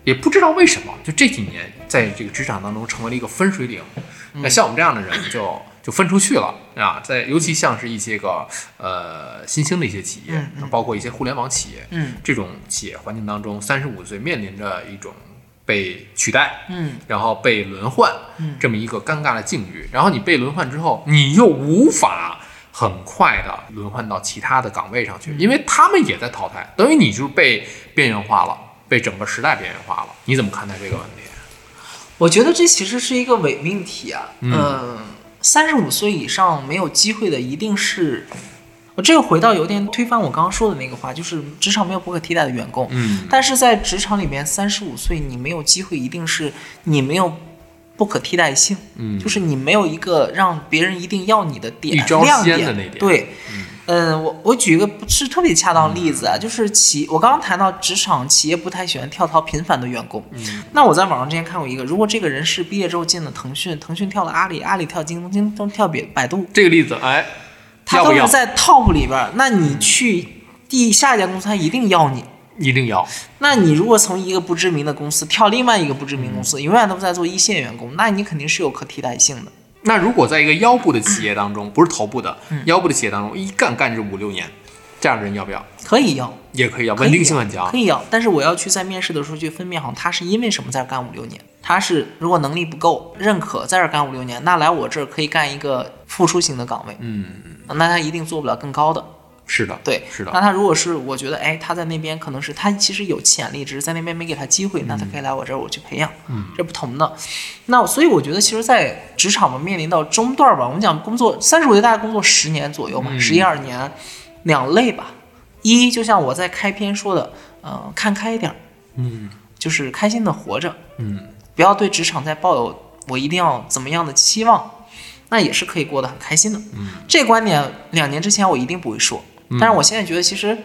[SPEAKER 2] 也不知道为什么，就这几年在这个职场当中成为了一个分水岭。
[SPEAKER 1] 嗯
[SPEAKER 2] 那像我们这样的人就就分出去了啊，在尤其像是一些个呃新兴的一些企业包括一些互联网企业，
[SPEAKER 1] 嗯
[SPEAKER 2] 这种企业环境当中，三十五岁面临着一种被取代，
[SPEAKER 1] 嗯
[SPEAKER 2] 然后被轮换，
[SPEAKER 1] 嗯
[SPEAKER 2] 这么一个尴尬的境遇。然后你被轮换之后，你又无法很快的轮换到其他的岗位上去，
[SPEAKER 1] 嗯
[SPEAKER 2] 因为他们也在淘汰，等于你就是被边缘化了，被整个时代边缘化了。你怎么看待这个问题？
[SPEAKER 1] 我觉得这其实是一个伪命题啊。
[SPEAKER 2] 嗯
[SPEAKER 1] 嗯，三十五岁以上没有机会的，一定是我这个回到有点推翻我刚刚说的那个话，就是职场没有不可替代的员工。
[SPEAKER 2] 嗯。
[SPEAKER 1] 但是在职场里面，三十五岁你没有机会，一定是你没有不可替代性，
[SPEAKER 2] 嗯。
[SPEAKER 1] 就是你没有一个让别人一定要你的点亮点
[SPEAKER 2] 的那点。
[SPEAKER 1] 对，嗯，我我举一个不是特别恰当的例子啊，就是企我刚刚谈到职场企业不太喜欢跳槽频繁的员工，
[SPEAKER 2] 嗯。
[SPEAKER 1] 那我在网上之前看过一个，如果这个人是毕业之后进了腾讯，腾讯跳了阿里，阿里跳京东，京东跳百百度，
[SPEAKER 2] 这个例子，哎，
[SPEAKER 1] 他？都是在 top 里边儿，那你去第下一家公司，他一定要你。
[SPEAKER 2] 一定要。
[SPEAKER 1] 那你如果从一个不知名的公司跳另外一个不知名公
[SPEAKER 2] 嗯
[SPEAKER 1] 司，永远都在做一线员工，那你肯定是有可替代性的。
[SPEAKER 2] 那如果在一个腰部的企业当中，不是头部的
[SPEAKER 1] 嗯
[SPEAKER 2] 腰部的企业当中，一干干这五六年，这样的人要不要？
[SPEAKER 1] 可以要，
[SPEAKER 2] 也可以要，稳定性很强
[SPEAKER 1] 可。以要，但是我要去在面试的时候去分辨好他是因为什么在这儿干五六年。他是如果能力不够，认可在这儿干五六年，那来我这儿可以干一个付出型的岗位，
[SPEAKER 2] 嗯，
[SPEAKER 1] 那他一定做不了更高的。
[SPEAKER 2] 是的，
[SPEAKER 1] 对，
[SPEAKER 2] 是的
[SPEAKER 1] 那他如果是我觉得，哎，他在那边可能是他其实有潜力，只是在那边没给他机会，那他可以来我这儿，我去培养，
[SPEAKER 2] 嗯，
[SPEAKER 1] 这不同的。那所以我觉得，其实，在职场嘛，面临到中段吧，我们讲工作三十五岁，大概工作十年左右嘛，
[SPEAKER 2] 嗯
[SPEAKER 1] 十一二年，两类吧。一就像我在开篇说的，呃，看开一点儿，
[SPEAKER 2] 嗯
[SPEAKER 1] 就是开心的活着，
[SPEAKER 2] 嗯
[SPEAKER 1] 不要对职场再抱有我一定要怎么样的期望，那也是可以过得很开心的。
[SPEAKER 2] 嗯，
[SPEAKER 1] 这观点两年之前我一定不会说，但是我现在觉得其实，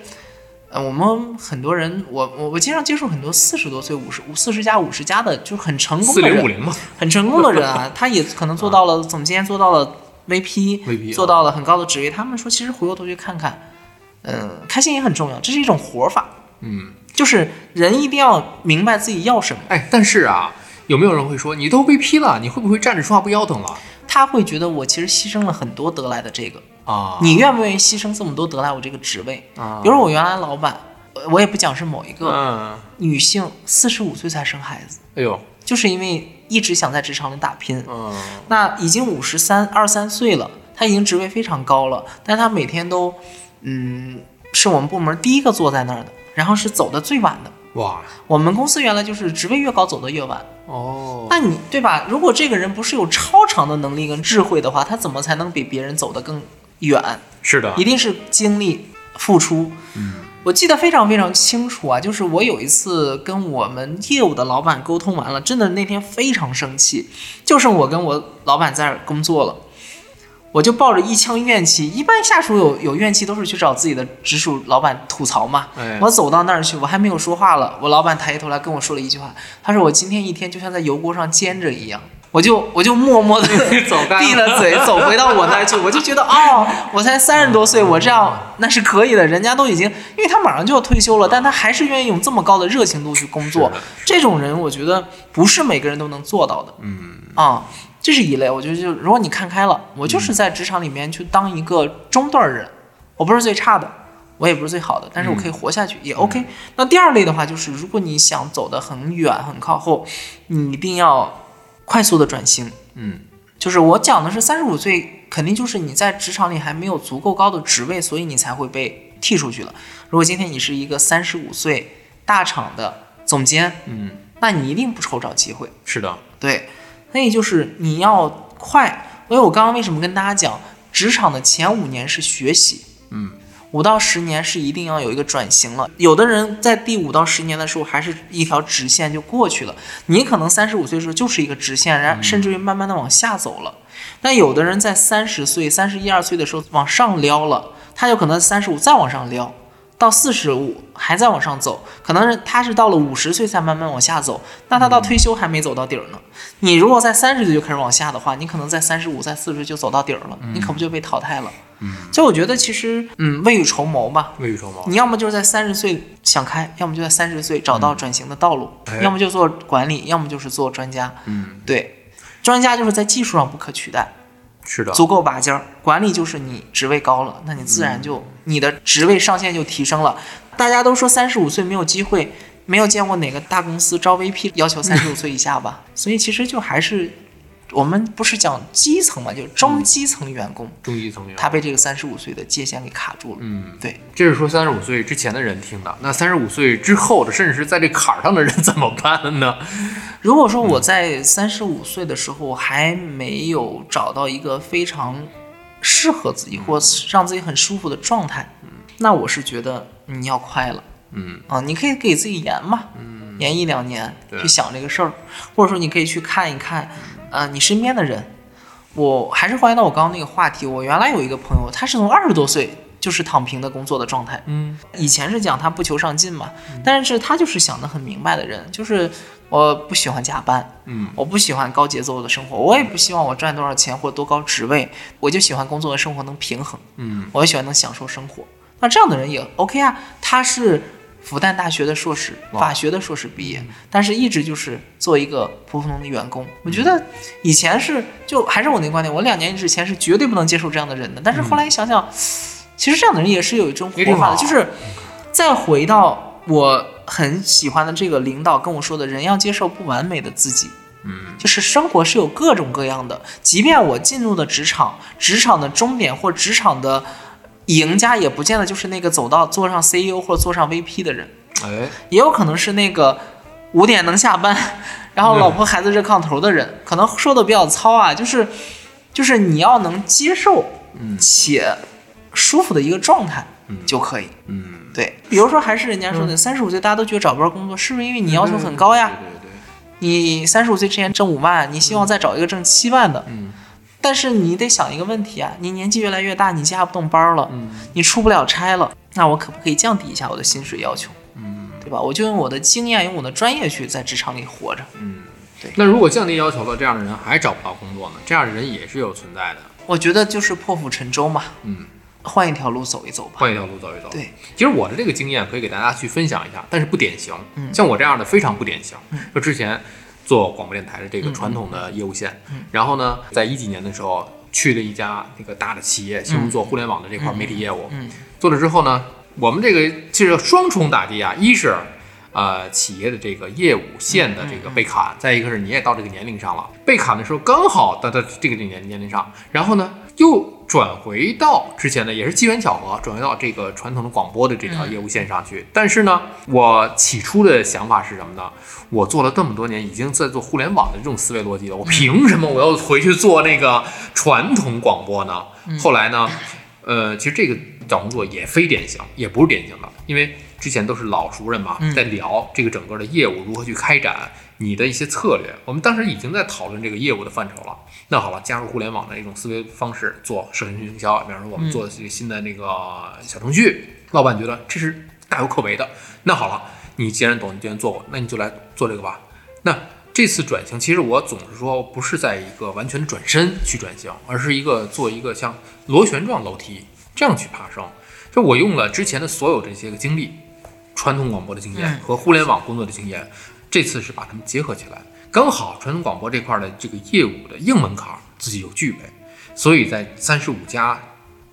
[SPEAKER 1] 呃，我们很多人，我我我经常接触很多四十多岁、五十五四十加五十加的，就是很成功
[SPEAKER 2] 四
[SPEAKER 1] 的人，
[SPEAKER 2] 零五零嘛，
[SPEAKER 1] 很成功的人啊，他也可能做到了总监，做到了 VP 做到了很高的职位。他们说，其实回过头去看看，嗯、开心也很重要，这是一种活法，
[SPEAKER 2] 嗯，
[SPEAKER 1] 就是人一定要明白自己要什么。
[SPEAKER 2] 哎，但是啊，有没有人会说，你都被批了，你会不会站着说话不腰疼了？
[SPEAKER 1] 他会觉得我其实牺牲了很多得来的这个，
[SPEAKER 2] 啊？
[SPEAKER 1] 你愿不愿意牺牲这么多得来我这个职位？
[SPEAKER 2] 啊。
[SPEAKER 1] 比如我原来老板，呃我也不讲是某一个
[SPEAKER 2] 嗯，
[SPEAKER 1] 女性，四十五岁才生孩子，
[SPEAKER 2] 哎呦，
[SPEAKER 1] 就是因为一直想在职场里打拼。
[SPEAKER 2] 嗯。
[SPEAKER 1] 那已经五十三二三岁了，她已经职位非常高了，但她每天都，嗯，是我们部门第一个坐在那儿的，然后是走的最晚的。
[SPEAKER 2] 哇
[SPEAKER 1] 我们公司原来就是职位越高走得越晚，
[SPEAKER 2] 哦，
[SPEAKER 1] 那你对吧？如果这个人不是有超常的能力跟智慧的话，他怎么才能比别人走得更远？
[SPEAKER 2] 是的
[SPEAKER 1] 一，定是精力付出。
[SPEAKER 2] 嗯
[SPEAKER 1] 我记得非常非常清楚啊，就是我有一次跟我们业务的老板沟通完了，真的那天非常生气，就剩我跟我老板在工作了。我就抱着一腔怨气，一般下属有有怨气都是去找自己的直属老板吐槽嘛。
[SPEAKER 2] 哎
[SPEAKER 1] 我走到那儿去，我还没有说话了，我老板抬起头来跟我说了一句话，他说我今天一天就像在油锅上煎着一样。我就我就默默的
[SPEAKER 2] 走
[SPEAKER 1] 闭了嘴，走回到我那儿去。我就觉得哦，我才三十多岁，我这样那是可以的。人家都已经，因为他马上就要退休了，但他还是愿意用这么高的热情度去工作。这种人，我觉得不是每个人都能做到的。
[SPEAKER 2] 嗯
[SPEAKER 1] 啊，这是一类。我觉得就如果你看开了，我就是在职场里面去当一个中段人，我不是最差的，我也不是最好的，但是我可以活下去、也 OK。那第二类的话，就是如果你想走得很远很靠后，你一定要快速的转型。
[SPEAKER 2] 嗯
[SPEAKER 1] 就是我讲的是三十五岁，肯定就是你在职场里还没有足够高的职位，所以你才会被踢出去了。如果今天你是一个三十五岁大厂的总监，
[SPEAKER 2] 嗯，
[SPEAKER 1] 那你一定不愁找机会。
[SPEAKER 2] 是的，
[SPEAKER 1] 对，所以就是你要快。所以我刚刚为什么跟大家讲，职场的前五年是学习，
[SPEAKER 2] 嗯，
[SPEAKER 1] 五到十年是一定要有一个转型了。有的人在第五到十年的时候还是一条直线就过去了，你可能三十五岁的时候就是一个直线，然后甚至于慢慢的往下走了。但有的人在三十岁、三十一二岁的时候往上撩了，他有可能三十五再往上撩。到四十五还在往上走，可能是他是到了五十岁才慢慢往下走，那他到退休还没走到底儿呢。你如果在三十岁就开始往下的话，你可能在三十五、在四十岁就走到底儿了，你可不就被淘汰了？
[SPEAKER 2] 嗯，
[SPEAKER 1] 所以我觉得其实，嗯，未雨绸缪吧。
[SPEAKER 2] 未雨绸缪。
[SPEAKER 1] 你要么就是在三十岁想开，要么就在三十岁找到转型的道路，
[SPEAKER 2] 哎
[SPEAKER 1] 要么就做管理，要么就是做专家。
[SPEAKER 2] 嗯，
[SPEAKER 1] 对，专家就是在技术上不可取代，
[SPEAKER 2] 是的，
[SPEAKER 1] 足够拔尖儿。管理就是你职位高了，那你自然就、你的职位上限就提升了。大家都说三十五岁没有机会，没有见过哪个大公司招 VP 要求三十五岁以下吧？所以其实就还是我们不是讲基层嘛，就中基层员工，
[SPEAKER 2] 中基层员。
[SPEAKER 1] 他被这个三十五岁的界限给卡住了。
[SPEAKER 2] 嗯，
[SPEAKER 1] 对，
[SPEAKER 2] 这是说三十五岁之前的人听的，那三十五岁之后的，甚至是在这坎儿上的人怎么办呢？
[SPEAKER 1] 如果说我在三十五岁的时候还没有找到一个非常适合自己或让自己很舒服的状态，那我是觉得你要快了
[SPEAKER 2] 嗯
[SPEAKER 1] 啊！你可以给自己延嘛，
[SPEAKER 2] 嗯，
[SPEAKER 1] 延一两年去想这个事儿，或者说你可以去看一看，呃，你身边的人。我还是欢迎到我刚刚那个话题，我原来有一个朋友，他是从二十多岁就是躺平的工作的状态，
[SPEAKER 2] 嗯
[SPEAKER 1] 以前是讲他不求上进嘛，但是他就是想得很明白的人，就是我不喜欢加班，
[SPEAKER 2] 嗯
[SPEAKER 1] 我不喜欢高节奏的生活，我也不希望我赚多少钱或多高职位，我就喜欢工作和生活能平衡，
[SPEAKER 2] 嗯
[SPEAKER 1] 我也喜欢能享受生活。那这样的人也 OK 啊，他是复旦大学的硕士，法学的硕士毕业，但是一直就是做一个普普通通的员工。我觉得以前是就还是我那个观点，我两年之前是绝对不能接受这样的人的，但是后来一想想。其实这样的人也是有一种活法的，就是再回到我很喜欢的这个领导跟我说的，人要接受不完美的自己。
[SPEAKER 2] 嗯，
[SPEAKER 1] 就是生活是有各种各样的，即便我进入的职场，职场的终点或职场的赢家，也不见得就是那个走到坐上 CEO 或者坐上 VP 的人，
[SPEAKER 2] 哎，
[SPEAKER 1] 也有可能是那个五点能下班，然后老婆孩子热炕头的人，可能说的比较糙啊，就是就是你要能接受且舒服的一个状态就可以。
[SPEAKER 2] 嗯，
[SPEAKER 1] 对，比如说还是人家说的，三十五岁大家都觉得找不着工作，是不是因为你要求很高呀？
[SPEAKER 2] 对对对，
[SPEAKER 1] 你三十五岁之前挣五万，你希望再找一个挣七万的，
[SPEAKER 2] 嗯
[SPEAKER 1] 但是你得想一个问题啊，你年纪越来越大，你加不动班了，
[SPEAKER 2] 嗯
[SPEAKER 1] 你出不了差了，那我可不可以降低一下我的薪水要求？
[SPEAKER 2] 嗯
[SPEAKER 1] 对吧？我就用我的经验，用我的专业去在职场里活着。
[SPEAKER 2] 嗯，
[SPEAKER 1] 对
[SPEAKER 2] 那如果降低要求了，这样的人还找不到工作呢？这样的人也是有存在的。
[SPEAKER 1] 我觉得就是破釜沉舟嘛，
[SPEAKER 2] 嗯，
[SPEAKER 1] 换一条路走一走吧。
[SPEAKER 2] 换一条路走一走。
[SPEAKER 1] 对，
[SPEAKER 2] 其实我的这个经验可以给大家去分享一下，但是不典型。
[SPEAKER 1] 嗯
[SPEAKER 2] 像我这样的非常不典型。
[SPEAKER 1] 嗯
[SPEAKER 2] 就之前做广播电台的这个传统的业务线，
[SPEAKER 1] 嗯
[SPEAKER 2] 然后呢，在一几年的时候去了一家那个大的企业，进入做互联网的这块媒体业务。
[SPEAKER 1] 嗯
[SPEAKER 2] 做了之后呢，我们这个其实双重打击啊，一是。呃，企业的这个业务线的这个被砍，再一个是你也到这个年龄上了，被砍的时候刚好到到这个年年龄上，然后呢又转回到之前的，也是机缘巧合，转回到这个传统的广播的这条业务线上去。但是呢，我起初的想法是什么呢？我做了这么多年，已经在做互联网的这种思维逻辑了，我凭什么我要回去做那个传统广播呢？后来呢，呃，其实这个找工作也非典型，也不是典型的，因为之前都是老熟人嘛，
[SPEAKER 1] 嗯
[SPEAKER 2] 在聊这个整个的业务如何去开展，你的一些策略。我们当时已经在讨论这个业务的范畴了。那好了，加入互联网的一种思维方式，做社群营销，比方说我们做这个新的那个小程序，老板觉得这是大有可为的。那好了，你既然懂，你既然做过，那你就来做这个吧。那这次转型，其实我总是说，不是在一个完全转身去转型，而是一个做一个像螺旋状楼梯这样去爬升。就我用了之前的所有这些个经历，传统广播的经验
[SPEAKER 1] 嗯
[SPEAKER 2] 和互联网工作的经验，这次是把它们结合起来，刚好传统广播这块的这个业务的硬门槛儿自己有具备，所以在三十五家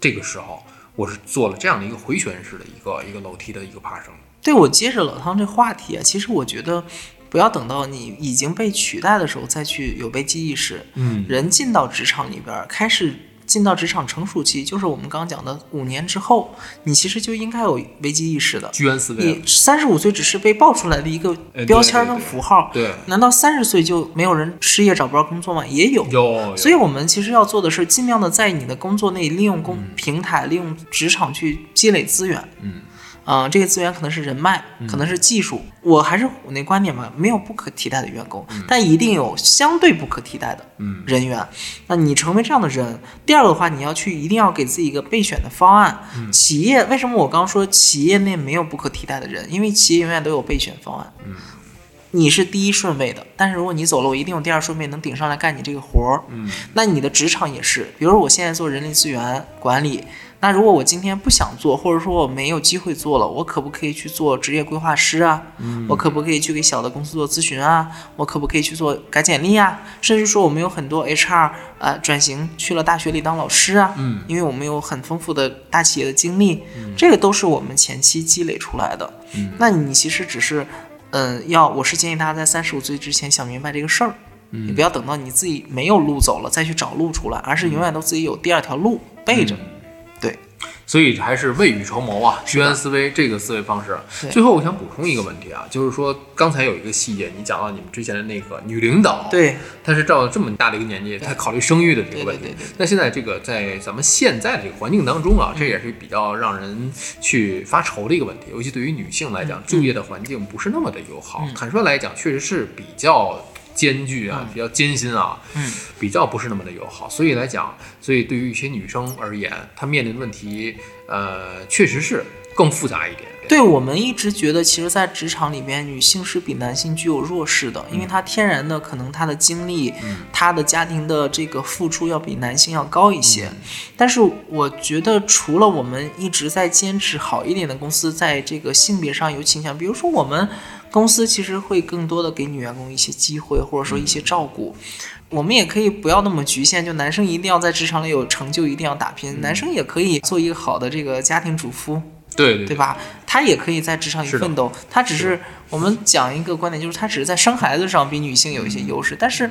[SPEAKER 2] 这个时候，我是做了这样的一个回旋式的一个一个楼梯的一个爬升。
[SPEAKER 1] 对我接着老汤这话题啊，其实我觉得不要等到你已经被取代的时候再去有危机意识。
[SPEAKER 2] 嗯
[SPEAKER 1] 人进到职场里边儿，开始进到职场成熟期，就是我们刚刚讲的五年之后，你其实就应该有危机意识的。
[SPEAKER 2] 居安思危
[SPEAKER 1] 你。三十五岁只是被爆出来的一个标签儿跟
[SPEAKER 2] 对对
[SPEAKER 1] 符号，
[SPEAKER 2] 对，
[SPEAKER 1] 难道三十岁就没有人失业找不着工作吗？也有。
[SPEAKER 2] 有，
[SPEAKER 1] 所以，我们其实要做的是，尽量的在你的工作内利用工平台、利用职场去积累资源。
[SPEAKER 2] 嗯，
[SPEAKER 1] 啊、这个资源可能是人脉，可能是技术。我还是我那观点嘛，没有不可替代的员工，但一定有相对不可替代的
[SPEAKER 2] 嗯
[SPEAKER 1] 人员。那你成为这样的人，第二个的话，你要去一定要给自己一个备选的方案。企业为什么我刚说企业内没有不可替代的人？因为企业永远都有备选方案。
[SPEAKER 2] 嗯
[SPEAKER 1] 你是第一顺位的，但是如果你走了，我一定有第二顺位能顶上来干你这个活儿。
[SPEAKER 2] 嗯
[SPEAKER 1] 那你的职场也是，比如我现在做人力资源管理，那如果我今天不想做，或者说我没有机会做了，我可不可以去做职业规划师啊？我可不可以去给小的公司做咨询啊？我可不可以去做改简历啊？甚至说我们有很多 HR 呃转型去了大学里当老师啊，
[SPEAKER 2] 嗯
[SPEAKER 1] 因为我们有很丰富的大企业的经历，这个都是我们前期积累出来的。
[SPEAKER 2] 嗯
[SPEAKER 1] 那你其实只是，嗯、要我是建议大家在三十五岁之前想明白这个事儿。
[SPEAKER 2] 嗯
[SPEAKER 1] 你不要等到你自己没有路走了再去找路出来，而是永远都自己有第二条路备着。对，
[SPEAKER 2] 所以还是未雨绸缪啊，居安思危这个思维方式。最后我想补充一个问题啊，就是说刚才有一个细节，你讲到你们之前的那个女领导，，
[SPEAKER 1] 对，
[SPEAKER 2] 她是照了这么大的一个年纪，她考虑生育的这个问题。那现在这个在咱们现在这个环境当中啊，这也是比较让人去发愁的一个问题，尤其对于女性来讲，就业的环境不是那么的友好。
[SPEAKER 1] 嗯
[SPEAKER 2] 坦率来讲，确实是比较。艰巨啊，比较艰辛啊，
[SPEAKER 1] 嗯，
[SPEAKER 2] 比较不是那么的友好，所以来讲，所以对于一些女生而言，她面临的问题，呃，确实是更复杂一点。
[SPEAKER 1] 对我们一直觉得，其实，在职场里边，女性是比男性具有弱势的，因为她天然的可能她的经历、她的家庭的这个付出要比男性要高一些。但是我觉得，除了我们一直在坚持好一点的公司在这个性别上有倾向，比如说我们公司其实会更多的给女员工一些机会，或者说一些照顾。我们也可以不要那么局限，就男生一定要在职场里有成就，一定要打拼，男生也可以做一个好的这个家庭主夫，
[SPEAKER 2] 对对
[SPEAKER 1] 对吧？他也可以在职场里奋斗，他只是我们讲一个观点，就是他只是在生孩子上比女性有一些优势，但是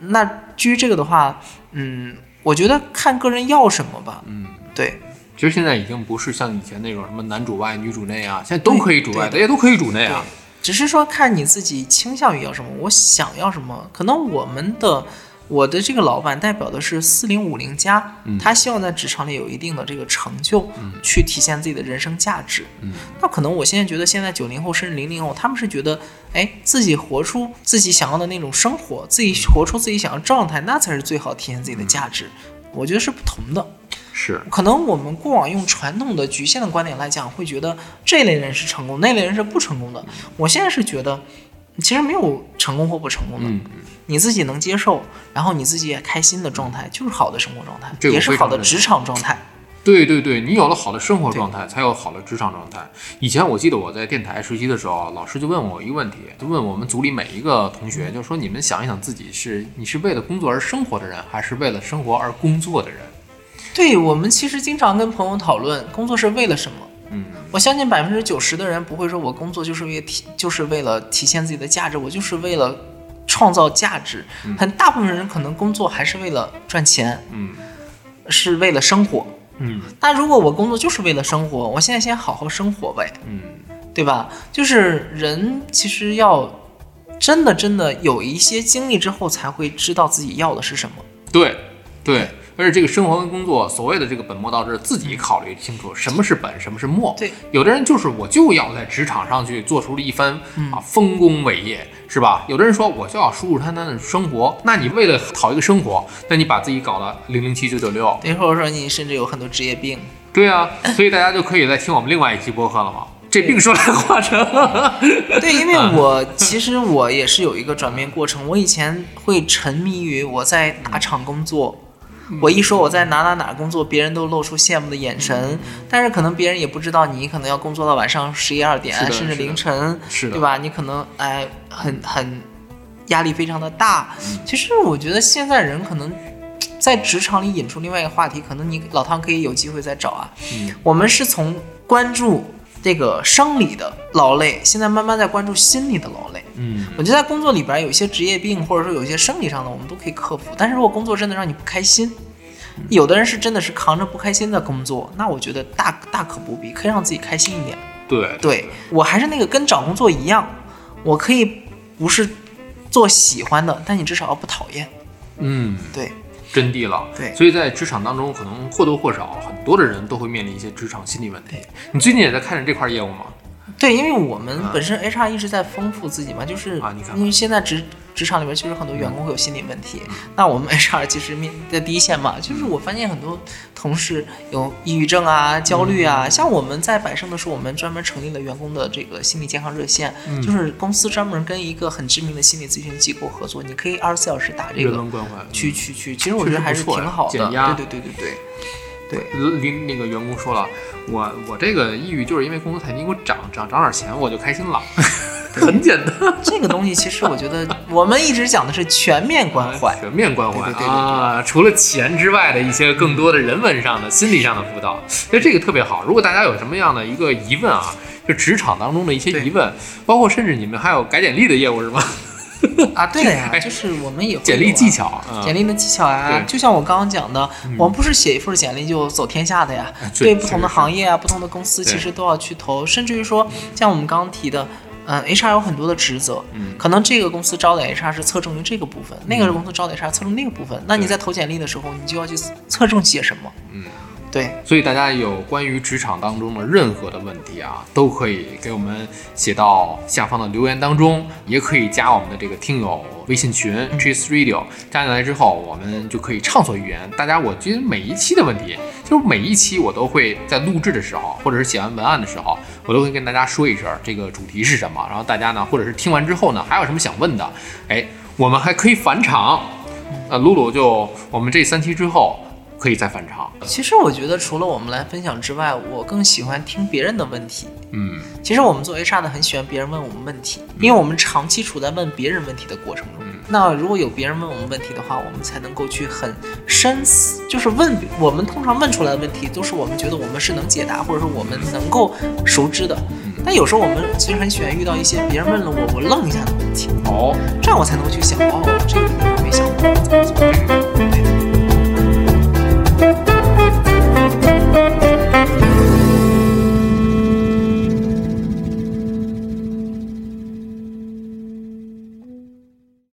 [SPEAKER 1] 那基于这个的话，嗯，我觉得看个人要什么吧，
[SPEAKER 2] 嗯。
[SPEAKER 1] 对。
[SPEAKER 2] 其实现在已经不是像以前那种什么男主外女主内啊，现在都可以主外，大家都可以主内啊。
[SPEAKER 1] 只是说看你自己倾向于要什么，我想要什么。可能我们的我的这个老板代表的是四零五零加，
[SPEAKER 2] 嗯
[SPEAKER 1] 他希望在职场里有一定的这个成就，去体现自己的人生价值。
[SPEAKER 2] 嗯
[SPEAKER 1] 那可能我现在觉得，现在九零后甚至零零后，他们是觉得，哎，自己活出自己想要的那种生活，自己活出自己想要状态，那才是最好体现自己的价值。我觉得是不同的。
[SPEAKER 2] 是，
[SPEAKER 1] 可能我们过往用传统的局限的观点来讲，会觉得这类人是成功，那类人是不成功的。我现在是觉得，其实没有成功或不成功的，
[SPEAKER 2] 嗯，
[SPEAKER 1] 你自己能接受，然后你自己也开心的状态，就是好的生活状态，也是好的职场状态。
[SPEAKER 2] 对对对，你有了好的生活状态，才有好的职场状态。以前我记得我在电台实习的时候，老师就问我一个问题，就问我们组里每一个同学，就说你们想一想自己是你是为了工作而生活的人，还是为了生活而工作的人？
[SPEAKER 1] 对我们其实经常跟朋友讨论，工作是为了什么？
[SPEAKER 2] 嗯，
[SPEAKER 1] 我相信百分之九十的人不会说我工作就是为体就是为了体现自己的价值，我就是为了创造价值。很大部分人可能工作还是为了赚钱，
[SPEAKER 2] 嗯
[SPEAKER 1] 是为了生活。
[SPEAKER 2] 嗯
[SPEAKER 1] 那如果我工作就是为了生活，我现在先好好生活呗，
[SPEAKER 2] 嗯，
[SPEAKER 1] 对吧？就是人其实要真的真的有一些经历之后，才会知道自己要的是什么。
[SPEAKER 2] 对对。而且这个生活跟工作，所谓的这个本末倒置，自己考虑清楚什么是本，什么是末。
[SPEAKER 1] 对，
[SPEAKER 2] 有的人就是我就要在职场上去做出了一番啊丰功伟业，是吧？有的人说我就要舒舒坦坦的生活，那你为了讨一个生活，那你把自己搞得零零七九九六，
[SPEAKER 1] 对，或者说你甚至有很多职业病。
[SPEAKER 2] 对啊，所以大家就可以再听我们另外一期播客了嘛。这病说来话长，
[SPEAKER 1] 对，因为 我其实我也是有一个转变过程。我以前会沉迷于我在大厂工作，我一说我在哪哪哪工作，别人都露出羡慕的眼神，但是可能别人也不知道你可能要工作到晚上十一二点甚至凌晨，对吧？你可能哎很很压力非常的大。其实我觉得现在人可能。在职场里引出另外一个话题，可能你老汤可以有机会再找啊。
[SPEAKER 2] 嗯
[SPEAKER 1] 我们是从关注这个生理的劳累，现在慢慢在关注心理的劳累。
[SPEAKER 2] 嗯
[SPEAKER 1] 我觉得在工作里边有一些职业病，或者说有一些生理上的，我们都可以克服。但是如果工作真的让你不开心，有的人是真的是扛着不开心的工作，那我觉得大大可不必，可以让自己开心一点。
[SPEAKER 2] 对
[SPEAKER 1] 对我还是那个跟找工作一样，我可以不是做喜欢的，但你至少要不讨厌。
[SPEAKER 2] 嗯，
[SPEAKER 1] 对，
[SPEAKER 2] 真谛了。
[SPEAKER 1] 对
[SPEAKER 2] 所以在职场当中，可能或多或少很多的人都会面临一些职场心理问题。你最近也在看着这块业务吗？
[SPEAKER 1] 对，因为我们本身 HR 一直在丰富自己嘛，就是因为现在职职场里面其实很多员工会有心理问题，那我们 HR 其实面在第一线嘛，就是我发现很多同事有抑郁症啊、焦虑啊，像我们在百盛的时候，我们专门成立了员工的这个心理健康热线，就是公司专门跟一个很知名的心理咨询机构合作，你可以二十四小时打这个去去去，其实我觉得还是挺好的，
[SPEAKER 2] 减压
[SPEAKER 1] 对对对对对。
[SPEAKER 2] 领那个员工说了，我我这个抑郁就是因为工资太低，给我涨涨涨点钱我就开心了，很简单，
[SPEAKER 1] 这个东西其实我觉得我们一直讲的是全面关怀，
[SPEAKER 2] 全面关怀
[SPEAKER 1] 对对对对对
[SPEAKER 2] 啊，除了钱之外的一些更多的人文上的、心理上的辅导，所以这个特别好。如果大家有什么样的一个疑问啊，就职场当中的一些疑问，包括甚至你们还有改简历的业务是吗？
[SPEAKER 1] 啊，对的呀
[SPEAKER 2] 哎，
[SPEAKER 1] 就是我们也会
[SPEAKER 2] 简历
[SPEAKER 1] 有啊
[SPEAKER 2] 技巧，嗯
[SPEAKER 1] 简历的技巧呀，
[SPEAKER 2] 对
[SPEAKER 1] 就像我刚刚讲的，我们不是写一份简历就走天下的呀。
[SPEAKER 2] 哎对
[SPEAKER 1] 对不同的行业啊，不同的公司，其实都要去投，甚至于说，像我们刚刚提的。嗯，HR 有很多的职责，
[SPEAKER 2] 嗯
[SPEAKER 1] 可能这个公司招的 HR 是侧重于这个部分，那个公司招的 HR 侧重那个部分。那你在投简历的时候，你就要去侧重些什么？
[SPEAKER 2] 嗯，
[SPEAKER 1] 对，
[SPEAKER 2] 所以大家有关于职场当中的任何的问题啊，都可以给我们写到下方的留言当中，也可以加我们的这个听友微信群 Cheese Radio，加进来之后，我们就可以畅所欲言。大家，我觉得每一期的问题，就是每一期我都会在录制的时候，或者是写完文案的时候，我都会跟大家说一声这个主题是什么，然后大家呢，或者是听完之后呢，还有什么想问的，哎，我们还可以返场。呃，露露就我们这三期之后可以再返场。
[SPEAKER 1] 其实我觉得除了我们来分享之外，我更喜欢听别人的问题。
[SPEAKER 2] 嗯。
[SPEAKER 1] 其实我们做 HR 的很喜欢别人问我们问题，因为我们长期处在问别人问题的过程中。
[SPEAKER 2] 嗯
[SPEAKER 1] 那如果有别人问我们问题的话，我们才能够去很深思，就是问我们通常问出来的问题，都是我们觉得我们是能解答，或者说我们能够熟知的。但有时候我们其实很喜欢遇到一些别人问了我，我愣一下的问题，
[SPEAKER 2] 哦，
[SPEAKER 1] 这样我才能够去想，哦，这个问题我没想过。Thank you.